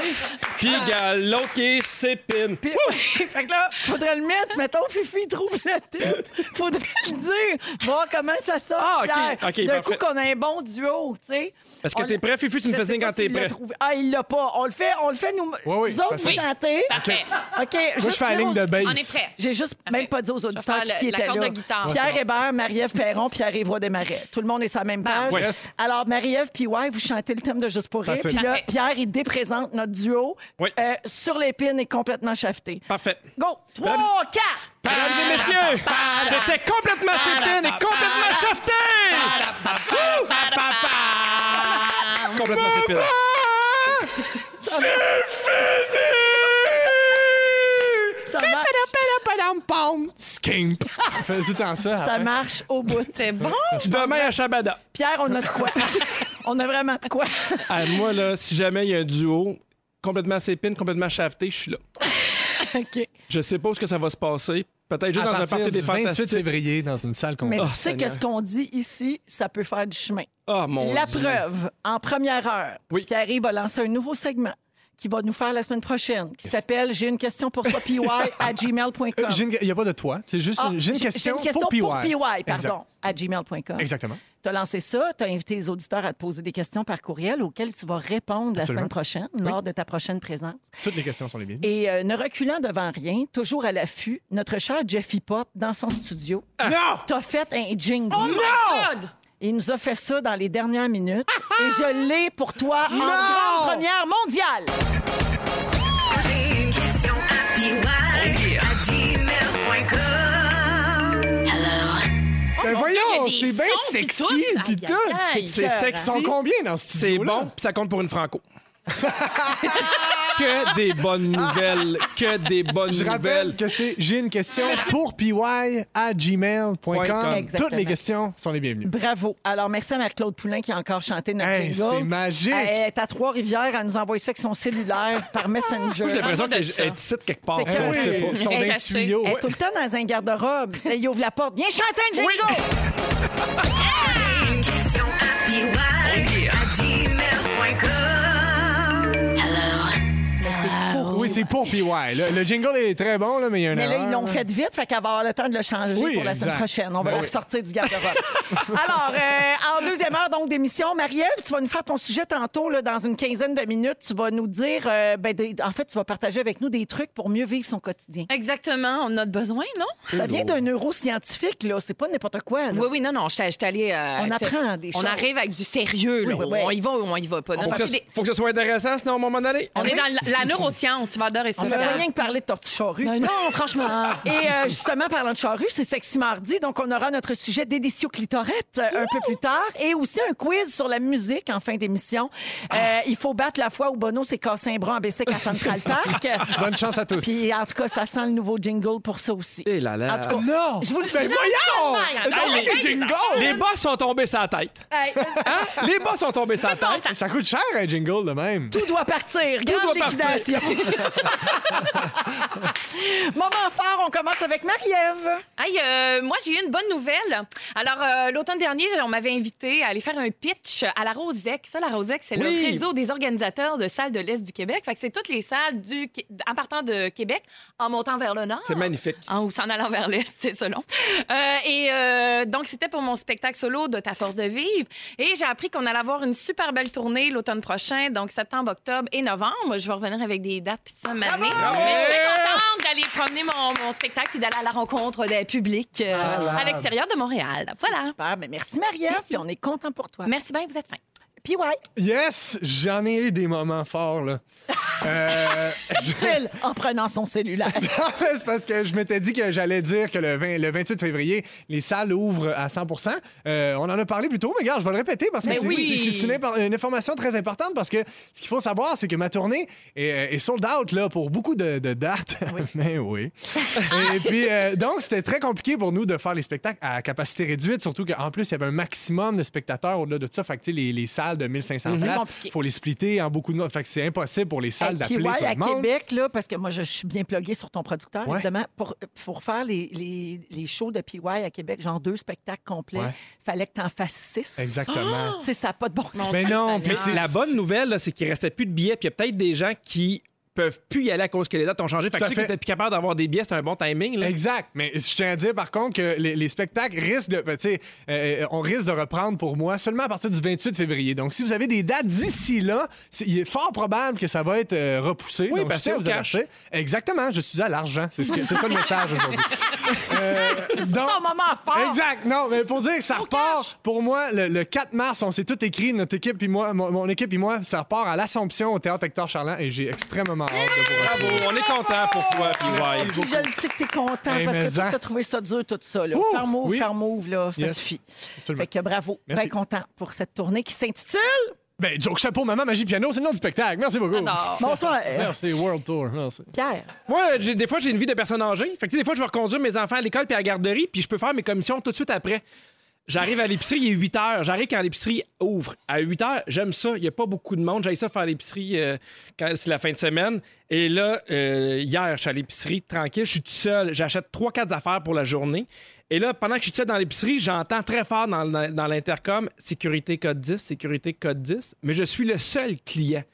Puis, l'autre qui sépine. Fait que là, faudrait le mettre. Mettons, Fifi trouve le titre. Faudrait le dire. Voir comment ça sort. Ah, OK. OK, D'un coup, qu'on a un bon duo, tu sais. Est-ce que t'es prêt, Fifi? Tu me fais quand t'es prêt. Ah, il l'a pas. On le fait, on le fait nous. Oui, oui, Vous autres, vous facile. chantez. Parfait. OK. Moi, je fais la ligne de bass. On est prêt. J'ai juste même pas dit aux auditeurs qui était corde là. Pierre Hébert, Marie-Ève Perron, Pierre-Yves Roy Desmarais. Tout le monde est sur la même page. Alors, Puis ouais, vous chantez le thème de Juste pour rire. Puis là, Parfait. Pierre, il déprésente notre duo Oui. euh, sur l'épine et complètement chafeté. Parfait. Go! 3, 4! Mesdames et messieurs, c'était complètement sépine et complètement chafté! Complètement sépine. Ça marche, Skimp. On fait tout le temps ça. ça après. marche au bout. *laughs* C'est bon. Demain à Shabada. Pierre, on a de quoi? *laughs* on a vraiment de quoi? Ah, moi, là, si jamais il y a un duo complètement sépine, complètement chafté, je suis là. OK. Je sais pas où est-ce que ça va se passer. Peut-être juste à dans un party des 28 fantastiques. février, dans une salle qu'on Mais Oh, tu sais Seigneur. que ce qu'on dit ici, ça peut faire du chemin. Oh, mon La Dieu. preuve, en première heure, Oui. Pierre va lancer un nouveau segment qui va nous faire la semaine prochaine, qui s'appelle J'ai une question pour toi, *laughs* PY, à gmail.com. J'ai une- Il n'y a pas de toi. C'est juste Ah, une, j'ai une question, pour PY, PY. pardon, à gmail.com. Exactement. Tu as lancé ça, tu as invité les auditeurs à te poser des questions par courriel auxquelles tu vas répondre la semaine prochaine, lors de ta prochaine présence. Toutes les questions sont les bienvenues. Et euh, ne reculant devant rien, toujours à l'affût, notre cher Jeffy Pop, dans son studio, Non! t'as fait un jingle. Oh my God! Il nous a fait ça dans les dernières minutes et je l'ai pour toi en grande première mondiale. J'ai une question à PY, à gmail.com. Ben y voyons, c'est bien sexy, puis tout. C'est Cœur, Ils sont sexy. combien dans ce C'est studio bon, puis ça compte pour une franco. *laughs* que des bonnes nouvelles. Que des bonnes Je rappelle nouvelles. que c'est j'ai une question pour py à gmail.com. Exactement. Toutes les questions sont les bienvenues. Bravo. Alors, merci à Marie-Claude Poulain qui a encore chanté notre Hey, jingle. c'est magique. Elle est à Trois-Rivières. Elle nous a envoyé ça avec son cellulaire par Messenger. Moi, j'ai l'impression de qu'elle est ici de quelque part. C'était On que- sait pas. Ils sont Elle est des cachée. tuyaux. Elle est tout le temps dans un garde-robe. *laughs* Elle ouvre la porte. Viens chanter un jingle! J'ai une question à PY, à gmail.com. Oui, c'est pour PY. Le, le jingle est très bon, là, mais il y a une Mais là, erreur, ils l'ont fait vite, fait qu'elle va avoir le temps de le changer Oui, pour la semaine exact. prochaine. On va Ben la oui. ressortir du garde-robe. *laughs* Alors, euh, en deuxième heure donc d'émission, Marie-Ève, tu vas nous faire ton sujet tantôt, là, dans une quinzaine de minutes. Tu vas nous dire, euh, ben, des- en fait, tu vas partager avec nous des trucs pour mieux vivre son quotidien. Exactement. On a besoin, non? Ça vient d'un neuroscientifique, là. C'est pas n'importe quoi. là. Oui, oui, non, non. Je suis allée. euh, On apprend des On choses. arrive avec du sérieux, là. Oui, oui, oui. On y va ou on y va pas. Faut que, des- faut que ça soit intéressant, sinon, à un moment donné. On est dans la, la neuroscience. Et On fait pas rien que parler de tortue charrue. Ben non, franchement. Et euh, justement, parlant de charrue, c'est Sexy Mardi, donc on aura notre sujet délicieux clitorette euh, un peu plus tard et aussi un quiz sur la musique en fin d'émission. Euh, il faut battre la fois où Bono s'est cassé un bras en Bessic à Central Park. *laughs* Bonne chance à tous. Puis en tout cas, ça sent le nouveau jingle pour ça aussi. Eh là là. En tout cas, non! je vous le Ben je voyons! Non, le mais des jingles! Les bas sont tombés sur la tête. Hey, Hein? Les bas sont tombés sur la tête. Ça coûte cher un jingle de même. Tout doit partir. Tout Grande doit partir. liquidation. *laughs* Moment fort, on commence avec Marie-Ève. Hey, euh, moi, j'ai eu une bonne nouvelle. Alors, euh, l'automne dernier, on m'avait invité à aller faire un pitch à la Rosec. Ça, la Rosec, c'est Oui. le réseau des organisateurs de salles de l'Est du Québec. Fait que c'est toutes les salles du, en partant de Québec en montant vers le nord. C'est magnifique. En, ou s'en allant vers l'Est, *laughs* c'est selon. Euh, et euh, donc, c'était pour mon spectacle solo de Ta force de vivre. Et j'ai appris qu'on allait avoir une super belle tournée l'automne prochain, donc septembre, octobre et novembre. Je vais revenir avec des dates puis ça m'amener. Mais je suis très contente d'aller promener mon, mon spectacle puis d'aller à la rencontre des publics euh, à l'extérieur de Montréal. Voilà. Super, mais merci Marie-Ève, puis on est content pour toi. Merci bien, vous êtes fin. Yes, j'en ai eu des moments forts, là. *laughs* Euh, dit-il en prenant son cellulaire. *laughs* c'est parce que je m'étais dit que j'allais dire que le, 20 le 28 février, les salles ouvrent à 100 Euh, On en a parlé plus tôt, mais regarde, je vais le répéter parce que c'est oui. une, information très importante parce que ce qu'il faut savoir, c'est que ma tournée est, est sold out là, pour beaucoup de, de dates. *laughs* mais oui. Et puis, euh, donc, c'était très compliqué pour nous de faire les spectacles à capacité réduite, surtout qu'en plus, il y avait un maximum de spectateurs au-delà de ça. Fait que, les, les salles de 1500 places, Compliqué. il faut les splitter en beaucoup de... Fait que c'est impossible pour les salles Hey, d'appeler puis tout le à monde. Québec, là, parce que moi, je suis bien pluguée sur ton producteur, Ouais. évidemment, pour, pour faire les, les, les shows de PY à Québec, genre deux spectacles complets, Ouais. fallait que tu en fasses six. Exactement. *gasps* Sais, ça n'a pas de bon sens. Mais non, puis Mais c'est la bonne nouvelle, c'est qu'il restait plus de billets. Puis il y a peut-être des gens qui peuvent plus y aller à cause que les dates ont changé. Fait que ceux qui étaient plus capables d'avoir des billets, c'est un bon timing. là. Exact. Mais je tiens à dire, par contre, que les, les spectacles risquent de. ben, tu sais, euh, on risque de reprendre pour moi seulement à partir du 28 février. Donc, si vous avez des dates d'ici là, il est fort probable que ça va être euh, repoussé. Oui, Donc, parce je vous cash. Exactement. Je suis à l'argent. C'est ce ça le message aujourd'hui. *laughs* Euh, C'est ton moment fort. Exact. Non, mais pour dire que ça repart, pour moi, le, le 4 mars, on s'est tout écrit, notre équipe et moi, mon, mon équipe et moi, ça repart à l'Assomption au Théâtre Hector Charland et j'ai extrêmement Bravo, on est content pour toi. Puis je le sais que t'es content Hey, parce que toi, en. t'as trouvé ça dur, tout ça. Là. Ouh, faire move, oui. faire move, là, ça Yes. suffit. Absolument. Fait que bravo. Merci. Bien content pour cette tournée qui s'intitule Ben, Joke Chapeau, Maman, Magie, Piano, c'est le nom du spectacle. Merci beaucoup. Bonsoir. Merci, World Tour. Merci. Pierre. Moi, j'ai- des fois, j'ai une vie de personne âgée. Fait que, tu sais, des fois, je vais reconduire mes enfants à l'école puis à la garderie, puis je peux faire mes commissions tout de suite après. J'arrive à l'épicerie, il est 8 heures. J'arrive quand l'épicerie ouvre. À 8 heures, j'aime ça. Il n'y a pas beaucoup de monde. J'aime ça faire l'épicerie euh, quand c'est la fin de semaine. Et là, euh, hier, je suis à l'épicerie, tranquille. Je suis tout seul. J'achète 3-4 affaires pour la journée. Et là, pendant que je suis tout seul dans l'épicerie, j'entends très fort dans, dans l'intercom sécurité code 10, sécurité code 10. Mais je suis le seul client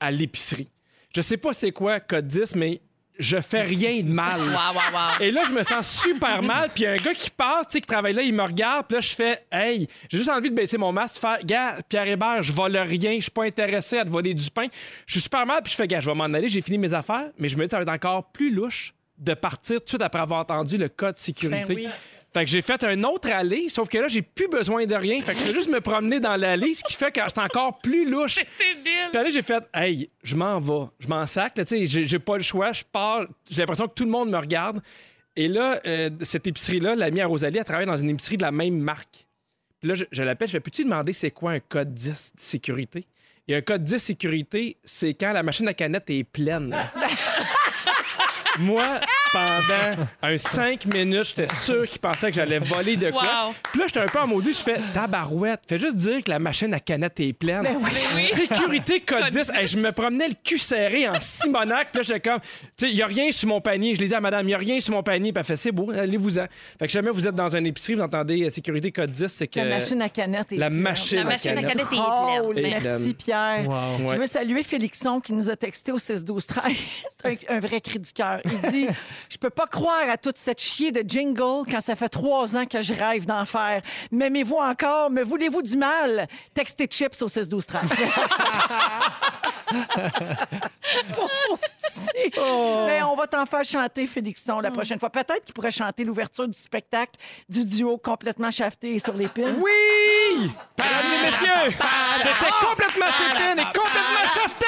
à l'épicerie. Je sais pas c'est quoi code 10, mais je fais rien de mal. Et là, je me sens super mal. Puis un gars qui passe, tu sais, qui travaille là, il me regarde. Puis là, je fais, hey, j'ai juste envie de baisser mon masque, faire, gars, Pierre Hébert, je vole rien, je suis pas intéressé à te voler du pain. Je suis super mal. Puis je fais, gars, je vais m'en aller, j'ai fini mes affaires. Mais je me dis, ça va être encore plus louche de partir tout de suite après avoir entendu le code sécurité. Ben oui. Fait que j'ai fait un autre allée, sauf que là, j'ai plus besoin de rien. Fait que je vais juste me promener dans l'allée, ce qui fait que c'est encore plus louche. *laughs* Puis là, j'ai fait, hey, je m'en vais, je m'en sac, là, tu sais, j'ai j'ai pas le choix, je pars, j'ai l'impression que tout le monde me regarde. Et là, euh, cette épicerie-là, l'amie à Rosalie, elle travaille dans une épicerie de la même marque. Puis là, je, je l'appelle, je fais, peux-tu demander c'est quoi un code 10 de sécurité? Et un code 10 sécurité, c'est quand la machine à canette est pleine. *laughs* Moi, pendant un 5 minutes, j'étais sûr qu'il pensait que j'allais voler de quoi. Wow. Puis là, j'étais un peu en maudit. Je fais tabarouette. Fais juste dire que la machine à canette est pleine. Sécurité *laughs* code 10. Hey, je me promenais le cul serré en Simonac. Puis là, j'étais comme, tu sais, il n'y a rien sur mon panier. Je l'ai dit à madame, il n'y a rien sur mon panier. Puis elle fait, c'est beau, allez-vous-en. Fait que jamais vous êtes dans une épicerie, vous entendez euh, sécurité code 10, c'est que. La machine à canette est La pleine. machine La machine à canette est pleine. Est Merci. Pierre. Je Ouais. veux saluer Félixon qui nous a texté au 6-12-13. *laughs* C'est un, un vrai cri du cœur. Il dit Je peux pas croire à toute cette chier de jingle quand ça fait trois ans que je rêve d'en faire. M'aimez-vous encore Me voulez-vous du mal Textez chips au 6-12-13. Pauvre petit. Mais on va t'en faire chanter, Félixon, la prochaine fois. Peut-être qu'il pourrait chanter l'ouverture du spectacle du duo complètement shafté et sur les. Oui! Mesdames et messieurs, c'était complètement sétine et complètement chafté!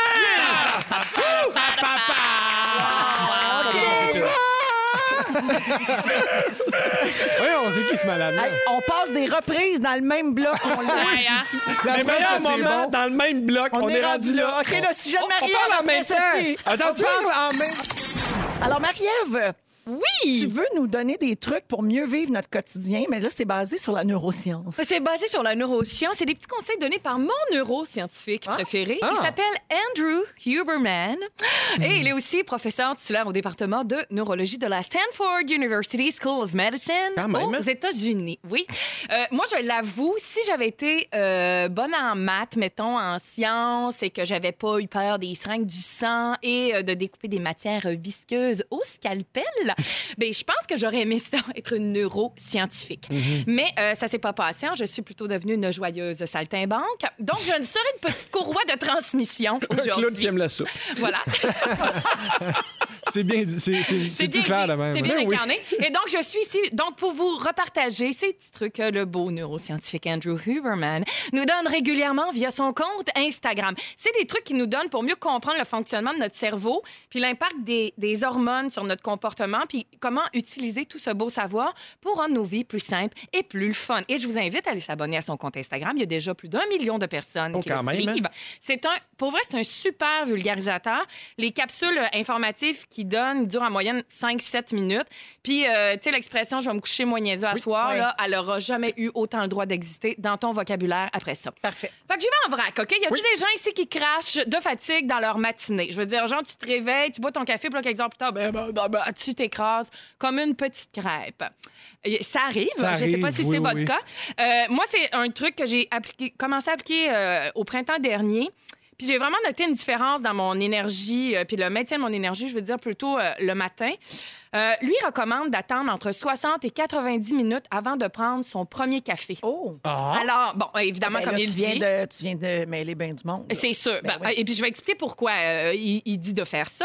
*laughs* Voyons, c'est qui ce malade-là? Hey, on passe des reprises dans le même bloc. On hein? *laughs* La meilleurs que c'est moments bon. dans le même bloc. On, est rendu là. OK, le sujet de On Marie-Ève. parle en même ceci. temps. Attends, On tu parle en même... Alors, Marie-Ève, tu Oui! veux nous donner des trucs pour mieux vivre notre quotidien, mais là, c'est basé sur la neuroscience. C'est basé sur la neuroscience. C'est des petits conseils donnés par mon neuroscientifique préféré. Il s'appelle Andrew Huberman. Et il est aussi professeur titulaire au département de neurologie de la Stanford University School of Medicine aux? États-Unis. Oui. Euh, moi, je l'avoue, si j'avais été euh, bonne en maths, mettons, en sciences, et que j'avais pas eu peur des seringues du sang et euh, de découper des matières visqueuses au scalpel, ben, je pense que j'aurais aimé ça, *laughs* être une neuroscientifique. Mais euh, ça s'est pas passé. hein. Je suis plutôt devenue une joyeuse saltimbanque. Donc, je ne serai une petite courroie de transmission *laughs* Claude qui aujourd'hui. aime la soupe. Voilà. *laughs* C'est bien. C'est- plus bien clair de même. C'est bien Ben oui. incarné. Et donc, je suis ici donc pour vous repartager ces petits trucs que le beau neuroscientifique Andrew Huberman nous donne régulièrement via son compte Instagram. C'est des trucs qui nous donnent pour mieux comprendre le fonctionnement de notre cerveau, puis l'impact des, des hormones sur notre comportement, puis comment utiliser tout ce beau savoir pour rendre nos vies plus simples et plus le fun. Et je vous invite à aller s'abonner à son compte Instagram. Il y a déjà plus d'un million de personnes Oh, qui le même, hein? suivent. C'est un, pour vrai, c'est un super vulgarisateur. Les capsules euh, informatives qu'il donne durent en moyenne 5-7 minutes. Puis, euh, tu sais, l'expression je vais me coucher moins niaiseux à soir, Oui. là, elle aura jamais eu autant le droit d'exister dans ton vocabulaire après ça. Parfait. Fait que j'y vais en vrac, OK? Y a-tu des gens ici qui crachent de fatigue dans leur matinée? Je veux dire, genre, tu te réveilles, tu bois ton café, puis là, quelques heures plus tard, ben, ben, ben, ben, tu comme une petite crêpe. Ça arrive. Ça je sais pas arrive, si oui, c'est votre oui. cas. Euh, moi, c'est un truc que j'ai appliqué, commencé à appliquer euh, au printemps dernier. Puis j'ai vraiment noté une différence dans mon énergie, euh, puis le maintien de mon énergie, je veux dire plutôt le matin. Euh, lui recommande d'attendre entre 60 et 90 minutes avant de prendre son premier café. Oh! Alors, bon, évidemment, Ben comme là, il tu, viens dit... de, tu viens de mêler bien du monde. C'est sûr. Ben Ben, oui. Et puis, je vais expliquer pourquoi euh, il, il dit de faire ça.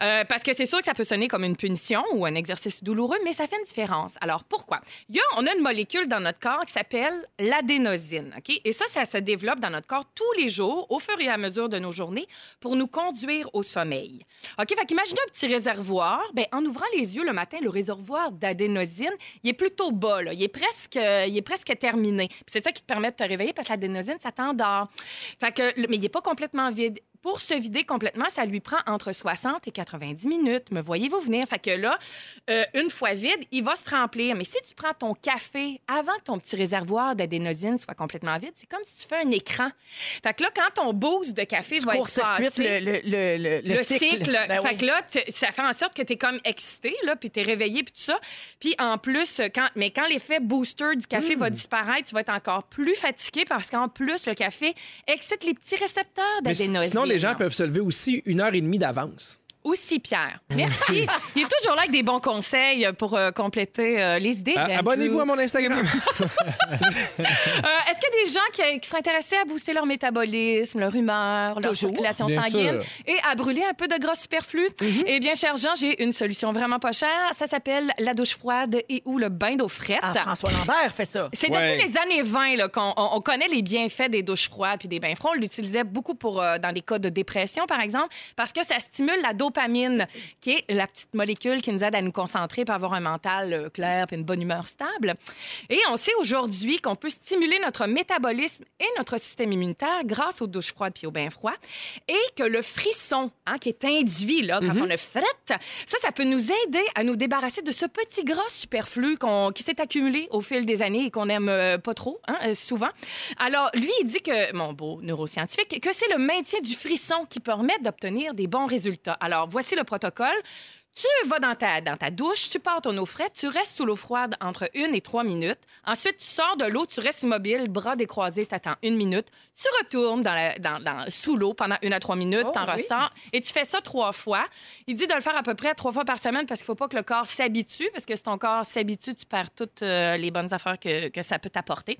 Euh, parce que c'est sûr que ça peut sonner comme une punition ou un exercice douloureux, mais ça fait une différence. Alors, pourquoi? Il y a, on a une molécule dans notre corps qui s'appelle l'adénosine. OK? Et ça, ça se développe dans notre corps tous les jours, au fur et à mesure de nos journées, pour nous conduire au sommeil. OK? Fait qu'imaginez un petit réservoir. Ben, en ouvrant les yeux le matin, le réservoir d'adénosine, est plutôt bas. Là. Il, est presque, euh, il est presque terminé. C'est ça qui te permet de te réveiller parce que l'adénosine, ça t'endort. Que, mais il n'est pas complètement vide. Pour se vider complètement, ça lui prend entre 60 et 90 minutes. Me voyez-vous venir? Fait que là, euh, une fois vide, il va se remplir. Mais si tu prends ton café avant que ton petit réservoir d'adénosine soit complètement vide, c'est comme si tu fais un écran. Fait que là, quand ton boost de café Tu va être passé, le, le, le, le, le cycle. Ben fait oui. que là, tu- ça fait en sorte que tu es comme excité, là, puis tu es réveillé, puis tout ça. Puis en plus, quand, mais quand l'effet booster du café Hmm. va disparaître, tu vas être encore plus fatigué parce qu'en plus, le café excite les petits récepteurs d'adénosine. Les gens peuvent se lever aussi une heure et demie d'avance. Aussi, Pierre. Merci. Il est toujours là avec des bons conseils pour euh, compléter euh, les idées. Ah. Abonnez-vous à mon Instagram. *laughs* Euh, Est-ce qu'il y a des gens qui, qui seraient intéressés à booster leur métabolisme, leur humeur, leur Toujours. circulation Bien sanguine sûr. et à brûler un peu de gras superflu? Eh bien, cher Jean, j'ai une solution vraiment pas chère. Ça s'appelle la douche froide et ou le bain d'eau frette. Ah, François Lambert fait ça. C'est Ouais. depuis les années 20 là, qu'on on- on connaît les bienfaits des douches froides puis des bains froids. On l'utilisait beaucoup pour, euh, dans les cas de dépression, par exemple, parce que ça stimule la dopamine, qui est la petite molécule qui nous aide à nous concentrer pour avoir un mental euh, clair puis une bonne humeur stable. Et on sait aujourd'hui qu'on peut stimuler notre métabolisme et notre système immunitaire grâce aux douches froides puis aux bains froids et que le frisson hein, qui est induit là, quand on le frette, ça, ça peut nous aider à nous débarrasser de ce petit gras superflu qui s'est accumulé au fil des années et qu'on aime euh, pas trop, hein, euh, souvent. Alors, lui, il dit que, mon beau neuroscientifique, que c'est le maintien du frisson qui permet d'obtenir des bons résultats. Alors, voici le protocole. Tu vas dans ta, dans ta douche, tu pars ton eau frette, tu restes sous l'eau froide entre une et trois minutes. Ensuite, tu sors de l'eau, tu restes immobile, bras décroisés, t'attends une minute. Tu retournes dans la- dans- dans- sous l'eau pendant une à trois minutes, Oh, t'en oui. ressors et tu fais ça trois fois. Il dit de le faire à peu près trois fois par semaine parce qu'il faut pas que le corps s'habitue, parce que si ton corps s'habitue, tu perds toutes euh, les bonnes affaires que, que ça peut t'apporter.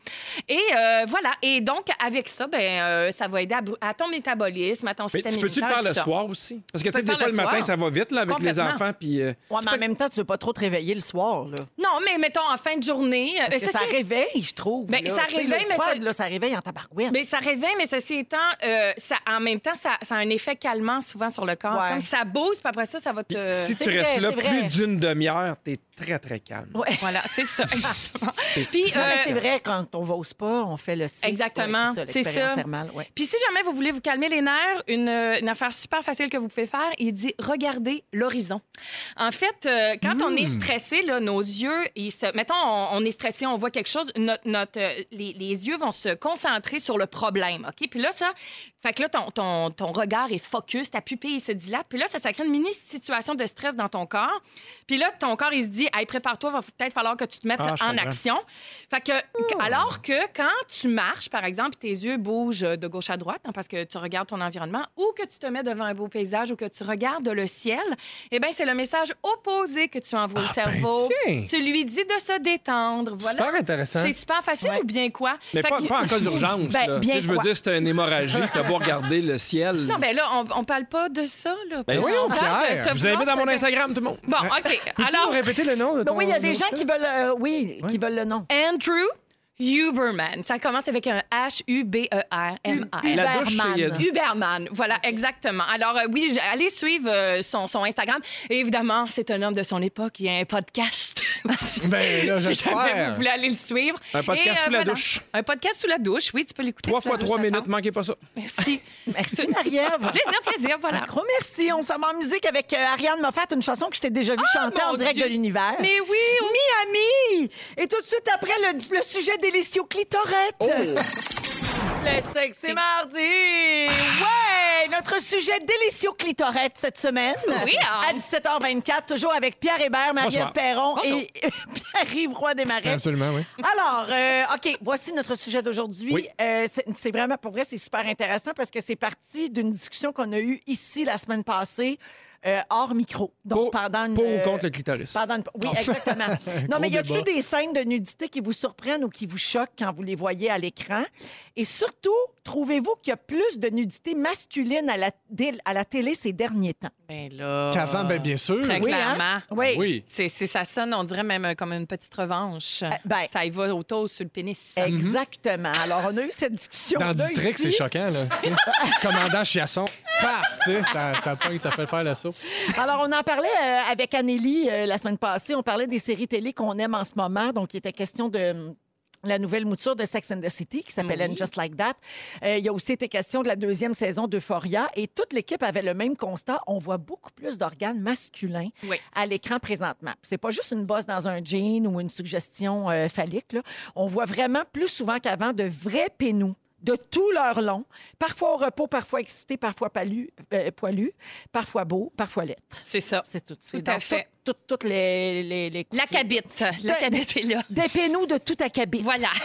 Et euh, voilà. Et donc, avec ça, ben, euh, ça va aider à, à ton métabolisme, à ton Mais système tu peux-tu le faire le soir aussi? Parce que, tu sais, le des fois, le le matin, ça va vite, là, avec les enfants, Puis, euh, Ouais, mais en même temps, tu veux pas trop te réveiller le soir, là. Non, mais mettons en fin de journée. euh, Parce que ça réveille, je trouve. Ben, là. ça réveille, mais ça- là, ça réveille en tabarouette. Mais ça réveille, mais ceci étant, euh, ça, en même temps, ça, ça a un effet calmant souvent sur le corps. Ouais. C'est comme ça bouge, puis après ça, ça va te. si c'est tu restes là plus d'une demi-heure, t'es très, très calme. Ouais. Voilà, c'est ça, *laughs* exactement. Puis, euh, c'est vrai, quand on va au spa, on fait le cycle. Exactement, Ouais, c'est ça, c'est l'expérience ça. thermale. Puis si jamais vous voulez vous calmer les nerfs, une, une affaire super facile que vous pouvez faire, il dit regardez l'horizon. En fait, euh, quand on est stressé, là, nos yeux, ils se, mettons, on, on est stressé, on voit quelque chose, notre, notre, euh, les, les yeux vont se concentrer sur le problème, ok? Puis là, ça, fait que là, ton, ton, ton regard est focus, ta pupille se dilate, puis là, ça, ça crée une mini situation de stress dans ton corps. Puis là, ton corps, il se dit, hey, prépare-toi, va peut-être falloir que tu te mettes Ah, en comprends. action. Fait que, alors que quand tu marches, par exemple, tes yeux bougent de gauche à droite, hein, parce que tu regardes ton environnement, ou que tu te mets devant un beau paysage, ou que tu regardes le ciel, eh bien, c'est le message opposé que tu envoies au cerveau. tiens. tu lui dis de se détendre. Voilà. Super intéressant. C'est super facile Ouais. ou bien quoi? Mais Fait pas, que- pas en cas d'urgence. *laughs* Ben, Tu sais, je veux quoi. dire, c'est une hémorragie. *laughs* Beau regarder le ciel. Non, ben là, on, on parle pas de ça, là. Ben On voyons, parle de Pierre. Je vous invite à mon Instagram, tout le monde. Bon, OK. Peux-tu nous Alors, répéter le nom de Ben ton oui, il y a des gens qui veulent, euh, oui, qui veulent le nom. Andrew Huberman. Ça commence avec un H-U-B-E-R-M-A-N. La douche, c'est- Uberman. Huberman, voilà, exactement. Alors, euh, oui, allez suivre euh, son, son Instagram. Et évidemment, c'est un homme de son époque. Il y a un podcast *laughs* aussi. Ben, là, *laughs* si jamais vous voulez aller le suivre. Un podcast Et, euh, sous la voilà. douche. Un podcast sous la douche, oui, tu peux l'écouter. Trois sous la fois douche, trois minutes, manquez pas ça. Merci. *laughs* Merci, Marie-Ève. plaisir, plaisir, voilà. Un gros merci. On s'en va en musique avec euh, Ariane Moffat, une chanson que je t'ai déjà vue chanter mon en direct Dieu. de l'univers. Mais oui, on- Miami! Et tout de suite après, le, le sujet délicieux clitorette. Oh. Le sexe, c'est mardi! Ouais! Notre sujet délicieux clitorette cette semaine. Oui, hein. À 17h24, toujours avec Pierre Hébert, Marie-Ève. Perron Bonjour. et *laughs* Pierre-Yves Roy Desmarais. Absolument, oui. Alors, euh, OK, voici notre sujet d'aujourd'hui. Oui. Euh, c'est- c'est vraiment, pour vrai, c'est super intéressant parce que c'est parti d'une discussion qu'on a eue ici la semaine passée, euh, hors micro. Donc, Pour, pendant une, pour ou euh, contre le clitoris? pendant une- Oui, exactement. *laughs* non, mais y a-tu débat. des scènes de nudité qui vous surprennent ou qui vous choquent quand vous les voyez à l'écran? Et surtout, trouvez-vous qu'il y a plus de nudité masculine à la, à la télé ces derniers temps? Ben là. Qu'avant, ben, bien sûr. Très Oui, clairement. hein? Oui. Oui. C'est, c'est- ça sonne, on dirait même euh, comme une petite revanche. ben- ça y va autour sur le pénis. Exactement. Alors, on a eu cette discussion. Dans District, c'est choquant, là. *laughs* Commandant Chiasson, paf, tu sais, ça, ça pointe, ça fait faire le saut. Alors, on en parlait euh, avec Anélie euh, la semaine passée. On parlait des séries télé qu'on aime en ce moment. Donc, il était question de hum, la nouvelle mouture de Sex and the City qui s'appelle And Just Like That. Euh, il y a aussi été question de la deuxième saison d'Euphoria et toute l'équipe avait le même constat. On voit beaucoup plus d'organes masculins Oui. à l'écran présentement. C'est pas juste une bosse dans un jean ou une suggestion euh, phallique. là. On voit vraiment plus souvent qu'avant de vrais pénous de tout leur long, parfois au repos, parfois excités, parfois euh, poilus, parfois beaux, parfois laides. C'est ça. C'est tout. C'est Tout à fait. Tout- tout- toutes les, les, les La cabite. La De- cabite est là. Des pénous de tout acabit. Voilà. *laughs*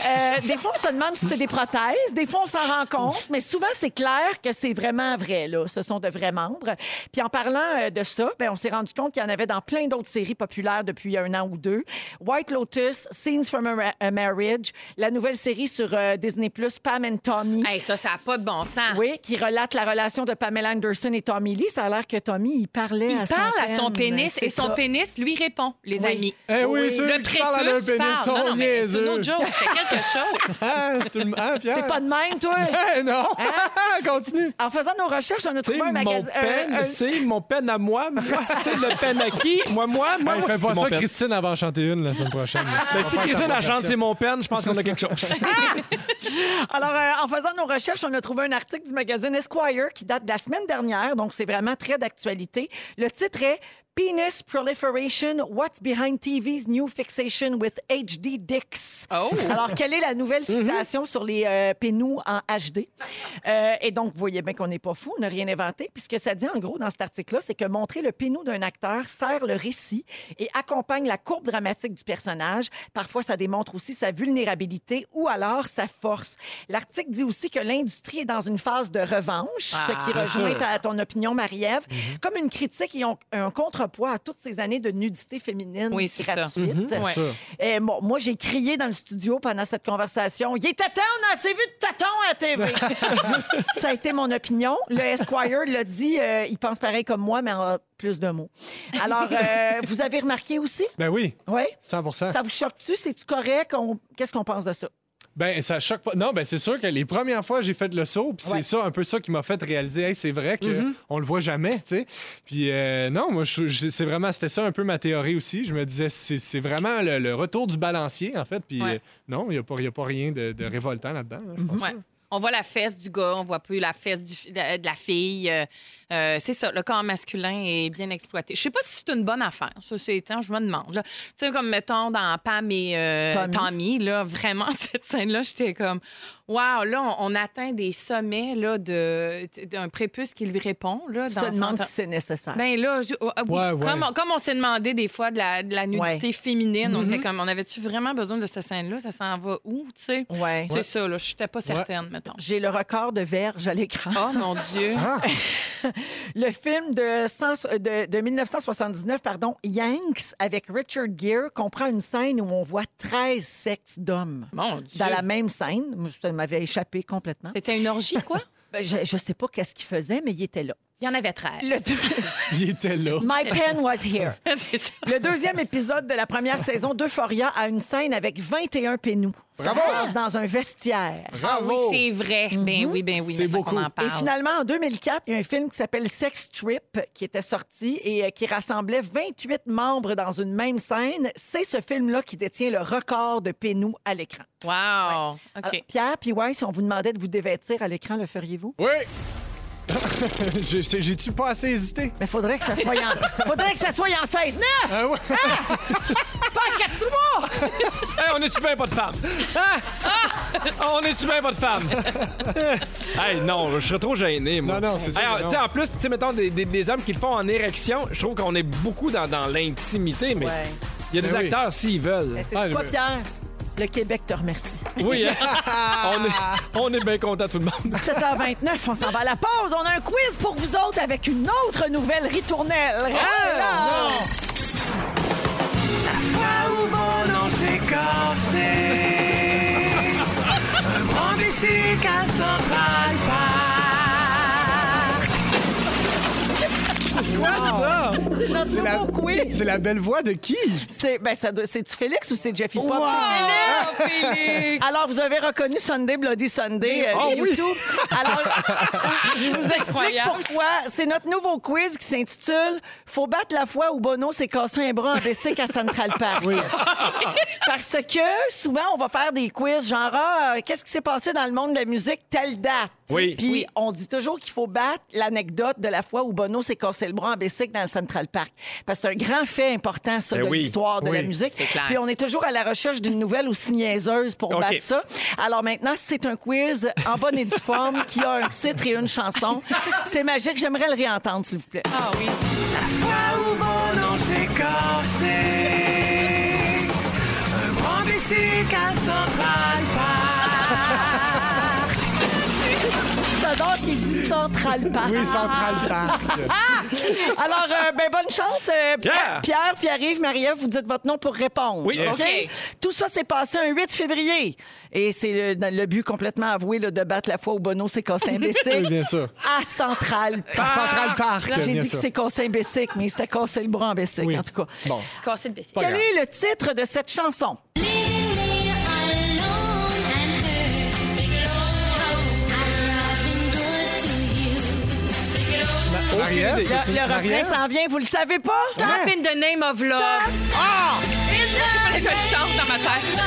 Euh, des fois, on se demande si c'est des prothèses. Des fois, on s'en rend compte. Mais souvent, c'est clair que c'est vraiment vrai. Là. Ce sont de vrais membres. Puis en parlant euh, de ça, ben, on s'est rendu compte qu'il y en avait dans plein d'autres séries populaires depuis un an ou deux. White Lotus, Scenes from a, Marriage, la nouvelle série sur euh, Disney+, Pam and Tommy. Hey, ça, ça n'a pas de bon sens. Oui, qui relate la relation de Pamela Anderson et Tommy Lee. Ça a l'air que Tommy, il parlait Il à parle son à son pénis C'est et son ça. pénis lui répond, les Oui. amis. Eh oui, Oui. ceux Le qui parlent à leur prépuce pénis parle. sont Non, non, mais c'est une autre joke. C'est quelque *laughs* chose. Hein, tout le- hein, Pierre? T'es pas de même, toi? *laughs* Eh, non! *laughs* Continue! En faisant nos recherches, on a trouvé un mon magasin. c'est mon pen à moi. Moi, c'est le pen à qui? Moi, moi, moi. Hey, moi. fais pas C'est mon ça. Christine, elle va en chanter une la semaine prochaine. Ben, si Christine la chante, c'est mon pen, je pense qu'on a quelque chose. Alors, euh, en faisant nos recherches, on a trouvé un article du magazine Esquire qui date de la semaine dernière, donc c'est vraiment très d'actualité. Le titre est Penis Proliferation, What's Behind TV's New Fixation with HD Dicks? Oh. Alors, quelle est la nouvelle fixation sur les euh, pénous en HD? Euh, et donc, vous voyez bien qu'on n'est pas fou, on n'a rien inventé. Puis ce que ça dit, en gros, dans cet article-là, c'est que montrer le pénou d'un acteur sert le récit et accompagne la courbe dramatique du personnage. Parfois, ça démontre aussi sa vulnérabilité ou alors sa force. L'article dit aussi que l'industrie est dans une phase de revanche, ce qui rejoint ta- ton opinion, Marie-Ève. Comme une critique et on- un contre contrepoids à toutes ces années de nudité féminine Oui, c'est ça. gratuite. Ouais. sûr. Et bon, moi, j'ai crié dans le studio pendant cette conversation. Il était temps, on a assez vu de tatons à la *laughs* TV. Ça a été mon opinion. Le Esquire l'a dit, euh, il pense pareil comme moi, mais en plus de mots. Alors, euh, *laughs* vous avez remarqué aussi? Ben oui, Oui. 100 Ça vous choque-tu? C'est-tu correct? On- Qu'est-ce qu'on pense de ça? Ben, ça choque pas. Non, ben, c'est sûr que les premières fois, j'ai fait le saut, puis Ouais. c'est ça, un peu ça qui m'a fait réaliser, hey, c'est vrai qu'on on le voit jamais, tu sais. Puis, euh, non, moi, c'est vraiment, c'était ça un peu ma théorie aussi. Je me disais, c'est c'est vraiment le, le retour du balancier, en fait. Puis, Ouais. euh, non, il n'y a, pas- il y a pas rien de, de révoltant là-dedans. Ouais. On voit la fesse du gars, on voit plus la fesse du, de, la fille. Euh, euh, c'est ça, le corps masculin est bien exploité. Je sais pas si c'est une bonne affaire. Ça, c'est, je me demande. Tu sais, comme mettons dans Pam et euh, Tommy. Tommy. là, vraiment, *laughs* cette scène-là, j'étais comme, waouh, là, on, on atteint des sommets là, de, d'un prépuce qui lui répond. Là, Tu dans te demandes son- si c'est nécessaire. ben là, je- oh, ah oui, Ouais, ouais. Comme, on- comme on s'est demandé des fois de la, de la nudité Ouais. féminine, on Mm-hmm. était comme, on avait-tu vraiment besoin de cette scène-là? Ça s'en va où, tu sais? Ouais. C'est ça, là, je n'étais pas certaine, mettons. J'ai le record de verges à l'écran. Oh mon Dieu! *laughs* Le film de, 100 de, de 1979, pardon, Yanks, avec Richard Gere, comprend une scène où on voit 13 sexes d'hommes. Mon Dieu! Dans la même scène. Ça m'avait échappé complètement. C'était une orgie, quoi? *laughs* Ben, Je, je sais pas qu'est-ce qu'il faisait, mais il était là. Il y en avait 13. Le *laughs* Il était là. My pen was here. *laughs* C'est ça. Le deuxième épisode de la première saison d'Euphoria a une scène avec 21 pénous. Ça se passe dans un vestiaire. Ah oui, Bravo! c'est vrai. Ben oui, ben oui. C'est maintenant beaucoup. qu'on en Et parle. finalement, en 2004, il y a un film qui s'appelle Sex Trip qui était sorti et euh, qui rassemblait 28 membres dans une même scène. C'est ce film-là qui détient le record de pénous à l'écran. Wow! Alors, OK. Pierre, puis ouais, si on vous demandait de vous dévêtir à l'écran, le feriez-vous? Oui! *laughs* J'ai- J'ai-tu pas assez hésité? Mais faudrait que ça soit en, faudrait que ça soit en 16-9! Ah ouais? Pas en 4-3! Hey, on est-tu bien pas de femme? Hein? Ah! On est-tu bien pas de femme? hey, non, je serais trop gêné, moi. Non, non, c'est Hey, sais, En plus, tu sais, mettons, des, des- des hommes qui le font en érection, je trouve qu'on est beaucoup dans, dans l'intimité, mais Ouais. il y a des Ben oui. acteurs, s'ils veulent. C'est Ah, quoi, mais- Pierre? Le Québec te remercie. Oui, hein? *laughs* on, est, on est bien content, tout le monde. *laughs* 7h29, on s'en va à la pause. On a un quiz pour vous autres avec une autre nouvelle ritournelle. Restez là. fois où mon nom s'est cassé. *laughs* Un grand bicycle à Central Park. Quoi, ça? C'est notre C'est la, nouveau quiz. c'est la belle voix de qui? C'est ben ça doit- c'est-tu Félix ou c'est Jeffy Pop? Wow! C'est Félix! *laughs* Alors, vous avez reconnu Sunday Bloody Sunday euh, Oh oui! YouTube. Alors, *laughs* je vous explique Incroyable. pourquoi. C'est notre nouveau quiz qui s'intitule Faut battre la fois où Bono s'est cassé un bras en bicycle à Central Park. *laughs* Parce que souvent, on va faire des quiz genre Ah, qu'est-ce qui s'est passé dans le monde de la musique telle date? Oui. Puis Oui. on dit toujours qu'il faut battre l'anecdote de la fois où Bono s'est cassé le bras en bicycle dans le Central Park. Parce que c'est un grand fait important, ça, Ben de oui. l'histoire de Oui, la musique. c'est clair. Puis on est toujours à la recherche d'une nouvelle aussi niaiseuse pour battre ça. Alors maintenant, c'est un quiz en bonne et due forme *laughs* qui a un titre et une chanson. C'est magique. J'aimerais le réentendre, s'il vous plaît. Ah oui. La fois où mon nom s'est cassé. Un grand bicycle à Central Park. J'adore qu'il dit Central Park. Oui, Central Park. *laughs* Alors, euh, ben, bonne chance. euh, Pierre. Pierre, Pierre-Yves, Marie-Ève, vous dites votre nom pour répondre. Oui, OK? yes. Tout ça s'est passé un 8 février. Et c'est le, but complètement avoué là, de battre la fois où Bono s'est cassé un Oui, bicycle bien sûr. à Central À Park. Central Park, J'ai bien dit que sûr. c'est cassé un bicycle, mais il s'était cassé le bras en Oui. en tout cas. Bon. Casser le bicycle. Quel est le titre de cette chanson? Marielle? Le, le refrain s'en vient, vous le savez pas? Stop in the name of love. Ah! Fallait que je le chante dans ma tête.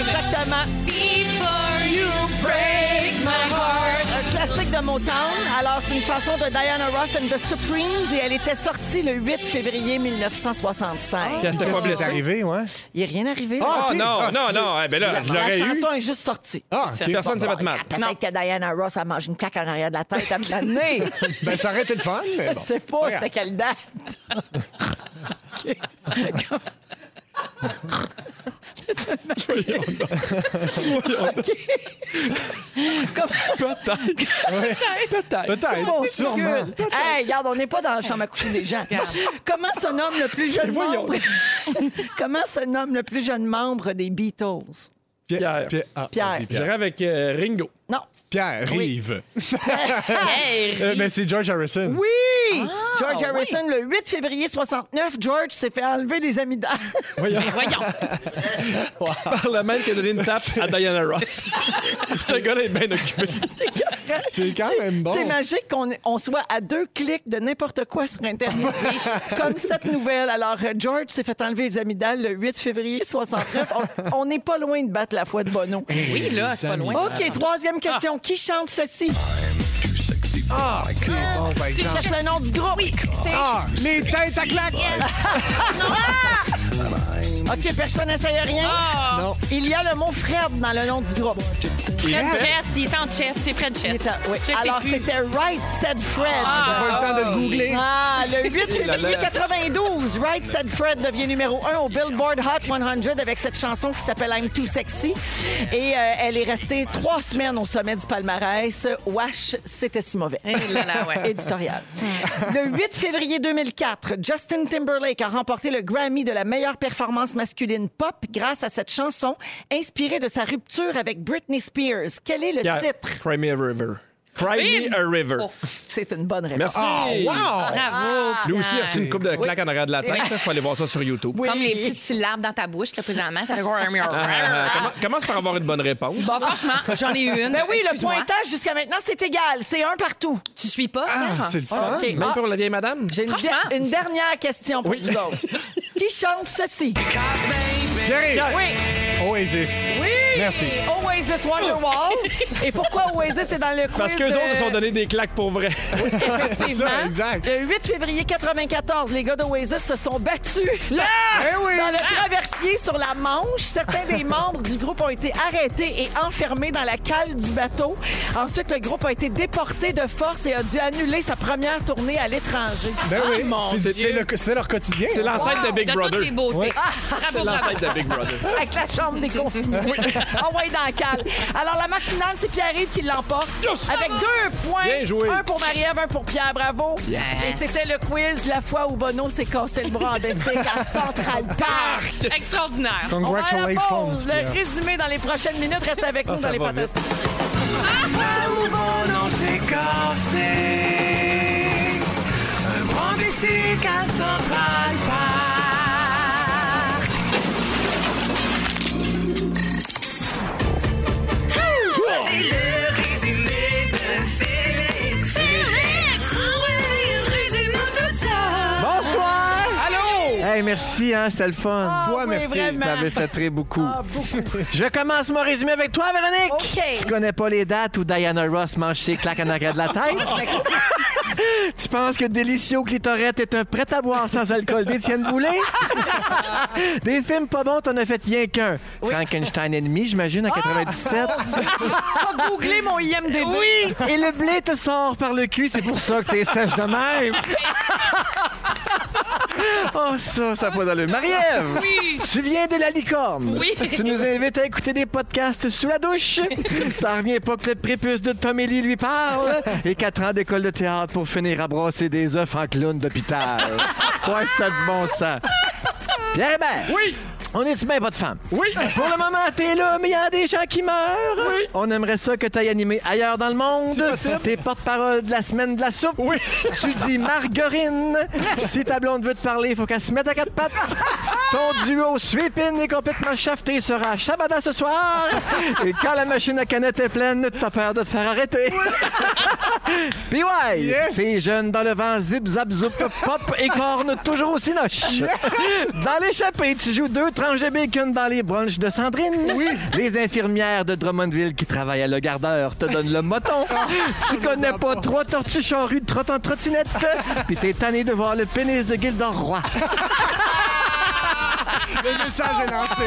Exactement. Un classique de Motown. Alors, c'est une chanson de Diana Ross and the Supremes et elle était sortie le 8 février 1965. Qu'est-ce que t'as pas arrivé, ouais? Il n'est rien arrivé. Ah. Oh ok. non, Ah, non, c'est- non. Eh ben là, je La l'aurais eu. chanson est juste sortie. Ah, OK. Personne ne s'est Bon, fait mal. Peut-être que Diana Ross a mangé une claque en arrière de la tête à me l'année. *laughs* Ben, ça aurait été le fun, mais Je bon. sais pas, c'était quelle date. *laughs* OK. *laughs* C'était Peut-être. Peut-être. Bon, Sûrement. Hey, regarde, on n'est pas dans la chambre à coucher des gens. Comment se nomme le plus jeune voyons. membre? *laughs* Comment se nomme le plus jeune membre des Beatles? Pierre. Pierre. ah, Pierre. J'irai avec euh, Ringo. Pierre, Rive. *laughs* Euh, mais c'est George Harrison. Oui! George Harrison, le 8 février 69, George s'est fait enlever les amygdales. *laughs* Voyons. voyons. *laughs* Par le même qui a donné une tape à Diana Ross. Ce gars-là est bien occupé. C'est quand même bon. C'est magique qu'on on soit à deux clics de n'importe quoi sur Internet. Comme cette nouvelle. Alors, euh, George s'est fait enlever les amygdales le 8 février 69. On- On n'est pas loin de battre la foi de Bono. Oui, là, c'est pas loin. OK, troisième question. Qui chante ceci? Ah, ok. Bon, par Tu exemple. cherches le nom du groupe? Oui, c'est... Ah, les têtes à claque. *laughs* OK, personne n'essaye rien? Non. Il y a le mot Fred dans le nom du groupe. Fred Chess, il est en chess, c'est Fred Il Chess. en- oui. Alors, c'était Right Said Fred. Pas eu le temps de le googler. Ah, le 8 *laughs* février 92, Right Said Fred devient numéro 1 au Billboard Hot 100 avec cette chanson qui s'appelle I'm Too Sexy. Et euh, elle est restée trois semaines au sommet du palmarès. Wash, c'était si mauvais. Eh là là, ouais. *laughs* Éditorial. Le 8 février 2004, Justin Timberlake a remporté le Grammy de la meilleure performance masculine pop grâce à cette chanson inspirée de sa rupture avec Britney Spears. Quel est le titre? Cry me a river. Cry me a river. C'est une bonne réponse. Merci. Bravo. Lui aussi a reçu une coupe de claques en arrière de la tête. Il faut aller voir ça sur YouTube. Comme les petites syllabes dans ta bouche, là, présentement, ça fait Ah, *laughs* ah, comment- Commence par avoir une bonne réponse? Bon, franchement, *laughs* j'en ai une. Ben oui, le pointage jusqu'à maintenant, c'est égal. C'est un partout. Tu suis pas? Ah, c'est le fun. OK. Même Ah, pour la vieille madame? J'ai une, de- une dernière question pour Oui. vous autres. *laughs* Qui chante ceci? Pierre, Oui. Oasis. Oui. Merci. Oasis Wonderwall. Et pourquoi Oasis est dans le quiz? Parce qu'eux autres se sont donné des claques pour vrai. *laughs* Effectivement. Ça, exact. Le 8 février 94, les gars d'Oasis se sont battus *laughs* là, Eh oui. dans le traversier sur la Manche. Certains des membres du groupe ont été arrêtés et enfermés dans la cale du bateau. Ensuite, le groupe a été déporté de force et a dû annuler sa première tournée à l'étranger. Ben oui. mon C'est- Dieu. C'était le- c'était leur quotidien. C'est l'ancêtre de Big De Brother. toutes les beautés. C'est l'ancêtre de Big Brother. *laughs* Avec la chambre des confinés. Envoyé dans la cale. Alors, la marque finale, c'est Pierre-Yves qui l'emporte. Avec deux points. Bien joué. Un pour Marie-Ève, un pour Pierre. Bravo. Et c'était le quiz de la fois où Bono s'est cassé le bras en Bessic à Central *laughs* Park. Extraordinaire. On va à la Congratulations. pause. Le résumé dans les prochaines minutes. Reste avec nous Ah, ça dans les fantastiques. Mon nom s'est cassé. Un grand bicycle à Central Park. C'est le Hey, merci, hein, c'était le fun. Toi, Ah oui, merci. vraiment. Tu m'avais fait très beaucoup. Ah, beaucoup. Je commence mon résumé avec toi, Véronique. OK. Tu connais pas les dates où Diana Ross mange ses claques en arrière de la tête? *laughs* tu penses que Délicio Clitorette est un prêt-à-boire sans alcool d'Étienne Boulay? *laughs* Des films pas bons, t'en as fait rien qu'un. Frankenstein ennemi, j'imagine, en 97. Pas googler mon IMDb. Oui! Et le blé te sort par le cul, c'est pour ça que t'es sèche de même. *laughs* oh, ça, ça n'a pas d'allure. Marie-Ève! Oui. Tu viens de la licorne. Oui. Tu nous invites à écouter des podcasts sous la douche. T'en reviens pas que le prépuce de Tom Ellie lui parle. Et quatre ans d'école de théâtre pour finir à brasser des œufs en clown d'hôpital. *laughs* Ouais, ça du bon sens. Pierre Hébert. Oui. On est-tu bien pas de femme? Oui. Pour le moment, t'es là, mais il y a des gens qui meurent. Oui. On aimerait ça que t'ailles animé ailleurs dans le monde. T'es porte-parole de la semaine de la soupe. Oui. Tu dis Marguerine. Si ta blonde veut te parler, il faut qu'elle se mette à quatre pattes. Ton duo Sweepin est complètement shafté sera Shabada ce soir. Et quand la machine à canette est pleine, t'as peur de te faire arrêter. *laughs* Puis ouais, Yes. t'es jeune dans le vent, zip, zap, zoup, pop et corne toujours aussi noche. Dans l'échappée, tu joues deux de bacon dans les brunchs de Sandrine. Oui. Les infirmières de Drummondville qui travaillent à Le Gardeur te donnent le moton. tu connais pas trois tortues charrues en trottinette. *laughs* Puis t'es tanné de voir le pénis de Gildor Roy. Le message est lancé.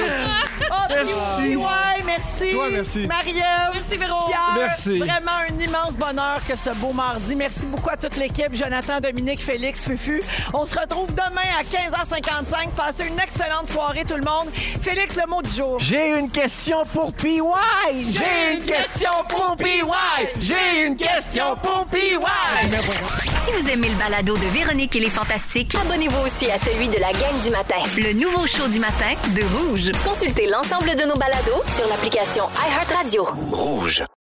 Ah, Merci. Ouais, merci. Toi, merci. Marie-Ève. Merci, Véro. Pierre, Merci. Vraiment un immense bonheur que ce beau mardi. Merci beaucoup à toute l'équipe. Jonathan, Dominique, Félix, Fufu. On se retrouve demain à 15h55. Passez une excellente soirée, tout le monde. Félix, le mot du jour. J'ai une question pour PY. J'ai une question pour PY. J'ai une question pour PY. Si vous aimez le balado de Véronique et les Fantastiques, abonnez-vous aussi à celui de la gang du matin. Le nouveau show du matin de Rouge. Consultez l'ensemble de nos balados sur l'application iHeartRadio. Rouge.